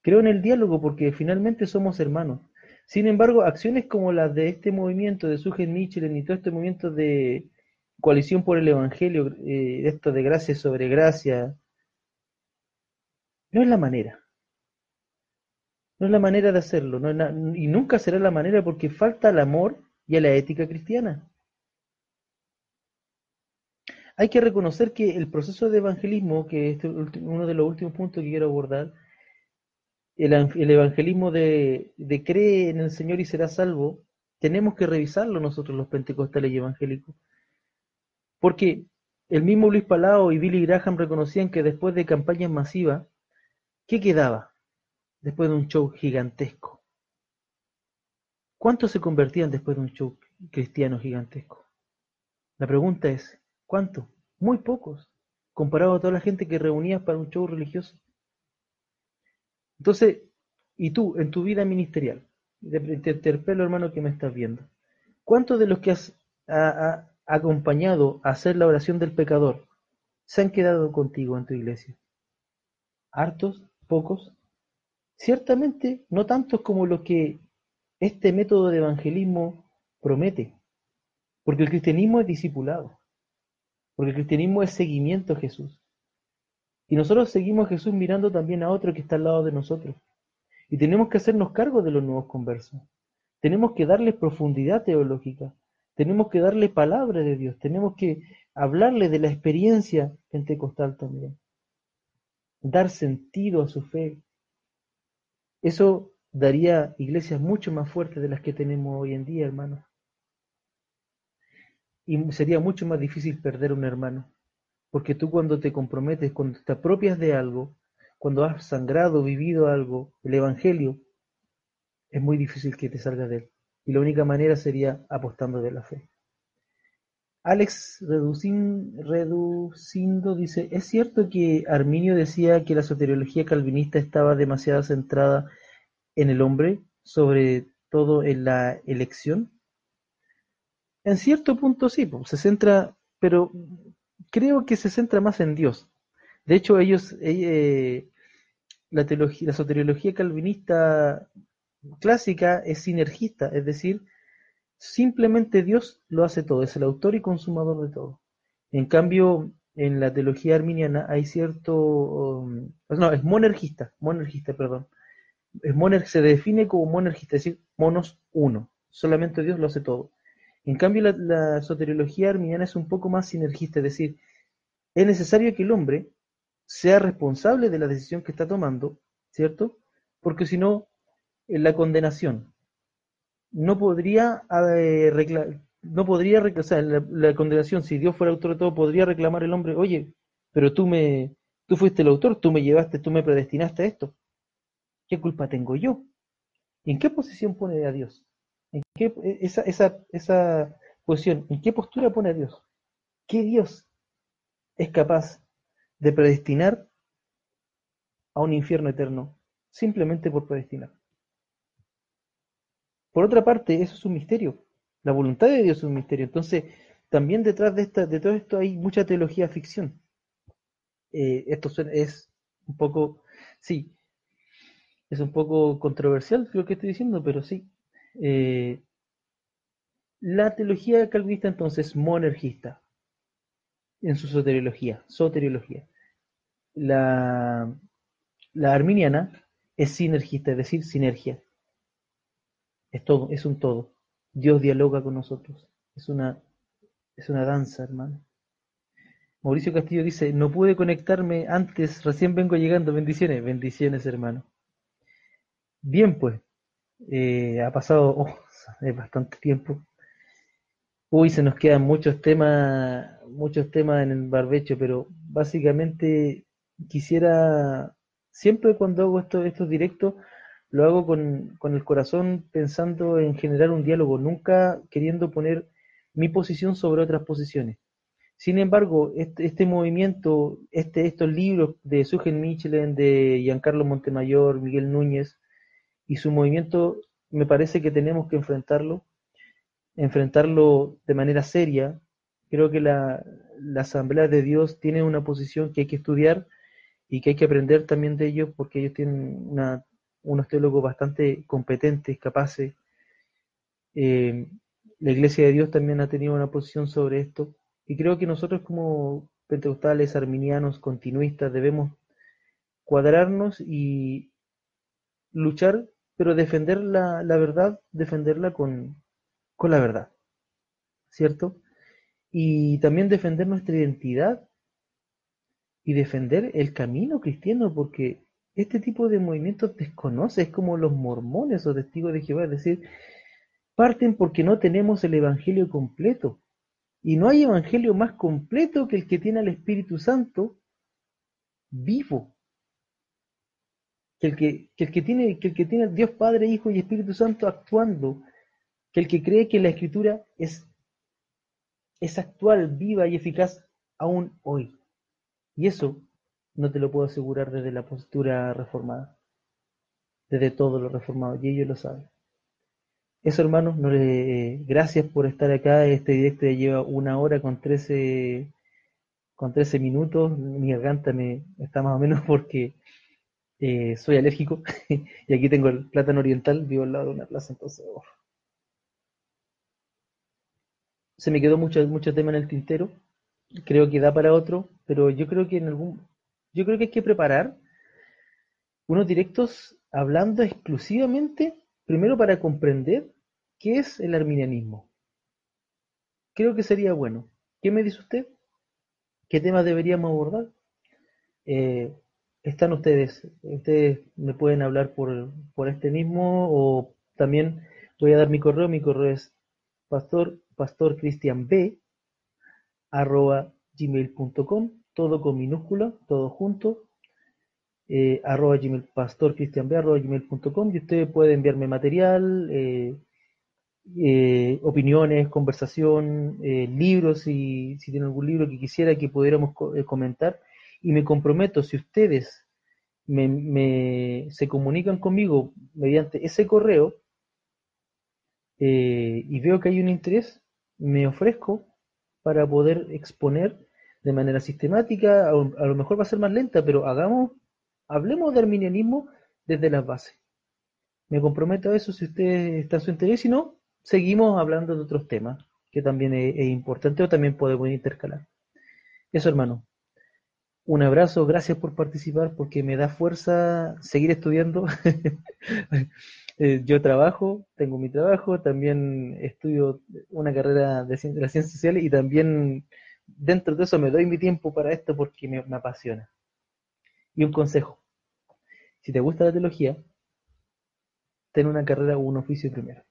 Creo en el diálogo porque finalmente somos hermanos. Sin embargo, acciones como las de este movimiento de Sugen Mitchell y todo este movimiento de coalición por el Evangelio, eh, esto de gracia sobre gracia, no es la manera. No es la manera de hacerlo. y nunca será la manera porque falta el amor y a la ética cristiana. Hay que reconocer que el proceso de evangelismo, que es uno de los últimos puntos que quiero abordar, el, evangelismo de, de, cree en el Señor y será salvo, tenemos que revisarlo nosotros los pentecostales y evangélicos. Porque el mismo Luis Palao y Billy Graham reconocían que después de campañas masivas, ¿qué quedaba? Después de un show gigantesco. ¿Cuántos se convertían después de un show cristiano gigantesco? La pregunta es, ¿Cuánto? Muy pocos, comparado a toda la gente que reunías para un show religioso. Entonces, y tú, en tu vida ministerial, te interpelo hermano que me estás viendo, ¿cuántos de los que has acompañado a hacer la oración del pecador se han quedado contigo en tu iglesia? ¿Hartos? ¿Pocos? Ciertamente no tantos como los que este método de evangelismo promete, porque el cristianismo es discipulado. Porque el cristianismo es seguimiento a Jesús. Y nosotros seguimos a Jesús mirando también a otro que está al lado de nosotros. Y tenemos que hacernos cargo de los nuevos conversos. Tenemos que darles profundidad teológica. Tenemos que darle palabra de Dios. Tenemos que hablarle de la experiencia pentecostal también. Dar sentido a su fe. Eso daría iglesias mucho más fuertes de las que tenemos hoy en día, hermanos y sería mucho más difícil perder un hermano. Porque tú cuando te comprometes, cuando te apropias de algo, cuando has sangrado, vivido algo, el Evangelio, es muy difícil que te salga de él. Y la única manera sería apostando de la fe. Alex Reducindo dice, ¿es cierto que Arminio decía que la soteriología calvinista estaba demasiado centrada en el hombre, sobre todo en la elección? En cierto punto sí, se centra, pero creo que se centra más en Dios. De hecho, ellos, eh, la, teología, la soteriología calvinista clásica es sinergista, es decir, simplemente Dios lo hace todo, es el autor y consumador de todo. En cambio, en la teología arminiana hay cierto, um, no, es monergista, monergista, perdón. Es moner, se define como monergista, es decir, monos uno, solamente Dios lo hace todo. En cambio, la, la soteriología arminiana es un poco más sinergista, es decir, es necesario que el hombre sea responsable de la decisión que está tomando, ¿cierto? Porque si no, en la condenación no podría eh, no podría o sea, la, la, condenación, si Dios fuera autor de todo, podría reclamar el hombre, oye, pero tú me, tú fuiste el autor, tú me llevaste, tú me predestinaste a esto. ¿Qué culpa tengo yo? ¿En qué posición pone a Dios? ¿En qué, esa, esa, esa posición, ¿en qué postura pone a Dios? ¿Qué Dios es capaz de predestinar a un infierno eterno simplemente por predestinar? Por otra parte, eso es un misterio. La voluntad de Dios es un misterio. Entonces, también detrás de, esta, de todo esto hay mucha teología ficción. Eh, esto es un poco, sí, es un poco controversial lo que estoy diciendo, pero sí. Eh, la teología calvinista entonces monergista en su soteriología, soteriología. La arminiana es sinergista, es decir, sinergia. Es todo, es un todo. Dios dialoga con nosotros. Es una, es una danza, hermano. Mauricio Castillo dice, no pude conectarme antes, recién vengo llegando. Bendiciones, bendiciones, hermano. Bien, pues. Eh, ha pasado <laughs> oh, bastante tiempo. Uy, se nos quedan muchos temas, muchos temas en el barbecho, pero básicamente quisiera, siempre cuando hago esto, estos directos, lo hago con, con, el corazón pensando en generar un diálogo, nunca queriendo poner mi posición sobre otras posiciones. Sin embargo, este, este movimiento, este, estos libros de Sugen Michelin, de Giancarlo Montemayor, Miguel Núñez, y su movimiento, me parece que tenemos que enfrentarlo, enfrentarlo de manera seria. Creo que la, la Asamblea de Dios tiene una posición que hay que estudiar y que hay que aprender también de ellos porque ellos tienen una unos teólogos bastante competentes, capaces. Eh, la Iglesia de Dios también ha tenido una posición sobre esto y creo que nosotros como pentecostales, arminianos, continuistas, debemos cuadrarnos y luchar, pero defender la, la verdad, defenderla con, con la verdad, ¿cierto? Y también defender nuestra identidad y defender el camino cristiano, porque este tipo de movimientos desconoce, es como los mormones o testigos de Jehová, es decir, parten porque no tenemos el Evangelio completo. Y no hay Evangelio más completo que el que tiene al Espíritu Santo vivo. Que el que, el que tiene, que el que tiene Dios Padre, Hijo y Espíritu Santo actuando. Que el que cree que la Escritura es, es actual, viva y eficaz aún hoy. Y eso no te lo puedo asegurar desde la postura reformada, desde todo lo reformado, y ellos lo saben. Eso, hermanos, no le, gracias por estar acá. Este directo ya lleva una hora con 13, con 13 minutos. Mi garganta me está más o menos porque eh, soy alérgico <laughs> y aquí tengo el plátano oriental, vivo al lado de una plaza, entonces oh. se me quedó mucho, mucho tema en el tintero. Creo que da para otro, pero yo creo que en algún yo creo que hay que preparar unos directos hablando exclusivamente, primero para comprender qué es el arminianismo. Creo que sería bueno. ¿Qué me dice usted? ¿Qué temas deberíamos abordar? Eh, están ustedes, ustedes me pueden hablar por, por este mismo o también voy a dar mi correo, mi correo es pastor, b arroba gmail.com todo con minúscula, todo junto, eh, arroba gmail, pastor arroba gmail.com y usted puede enviarme material, eh, eh, opiniones, conversación, libros, si, si tiene algún libro que quisiera que pudiéramos comentar. Y me comprometo, si ustedes se comunican conmigo mediante ese correo y veo que hay un interés, me ofrezco para poder exponer de manera sistemática, a, lo mejor va a ser más lenta, pero hagamos, hablemos de arminianismo desde las bases. Me comprometo a eso si usted está en su interés, si no, seguimos hablando de otros temas que también es, es importante o también podemos intercalar. Eso, hermano. Un abrazo, gracias por participar porque me da fuerza seguir estudiando. <laughs> Eh, yo trabajo, tengo mi trabajo, también estudio una carrera de las ciencias sociales y también dentro de eso me doy mi tiempo para esto porque me, apasiona. Y un consejo, si te gusta la teología, ten una carrera o un oficio primero.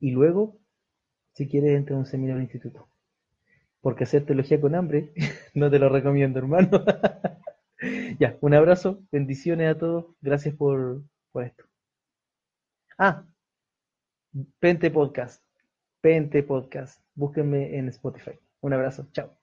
Y luego, si quieres, entra a un seminario o instituto. Porque hacer teología con hambre, <laughs> no te lo recomiendo, hermano. <laughs> ya, un abrazo, bendiciones a todos, gracias por, por esto. Ah, Pente Podcast, Pente Podcast, búsquenme en Spotify. Un abrazo, chao.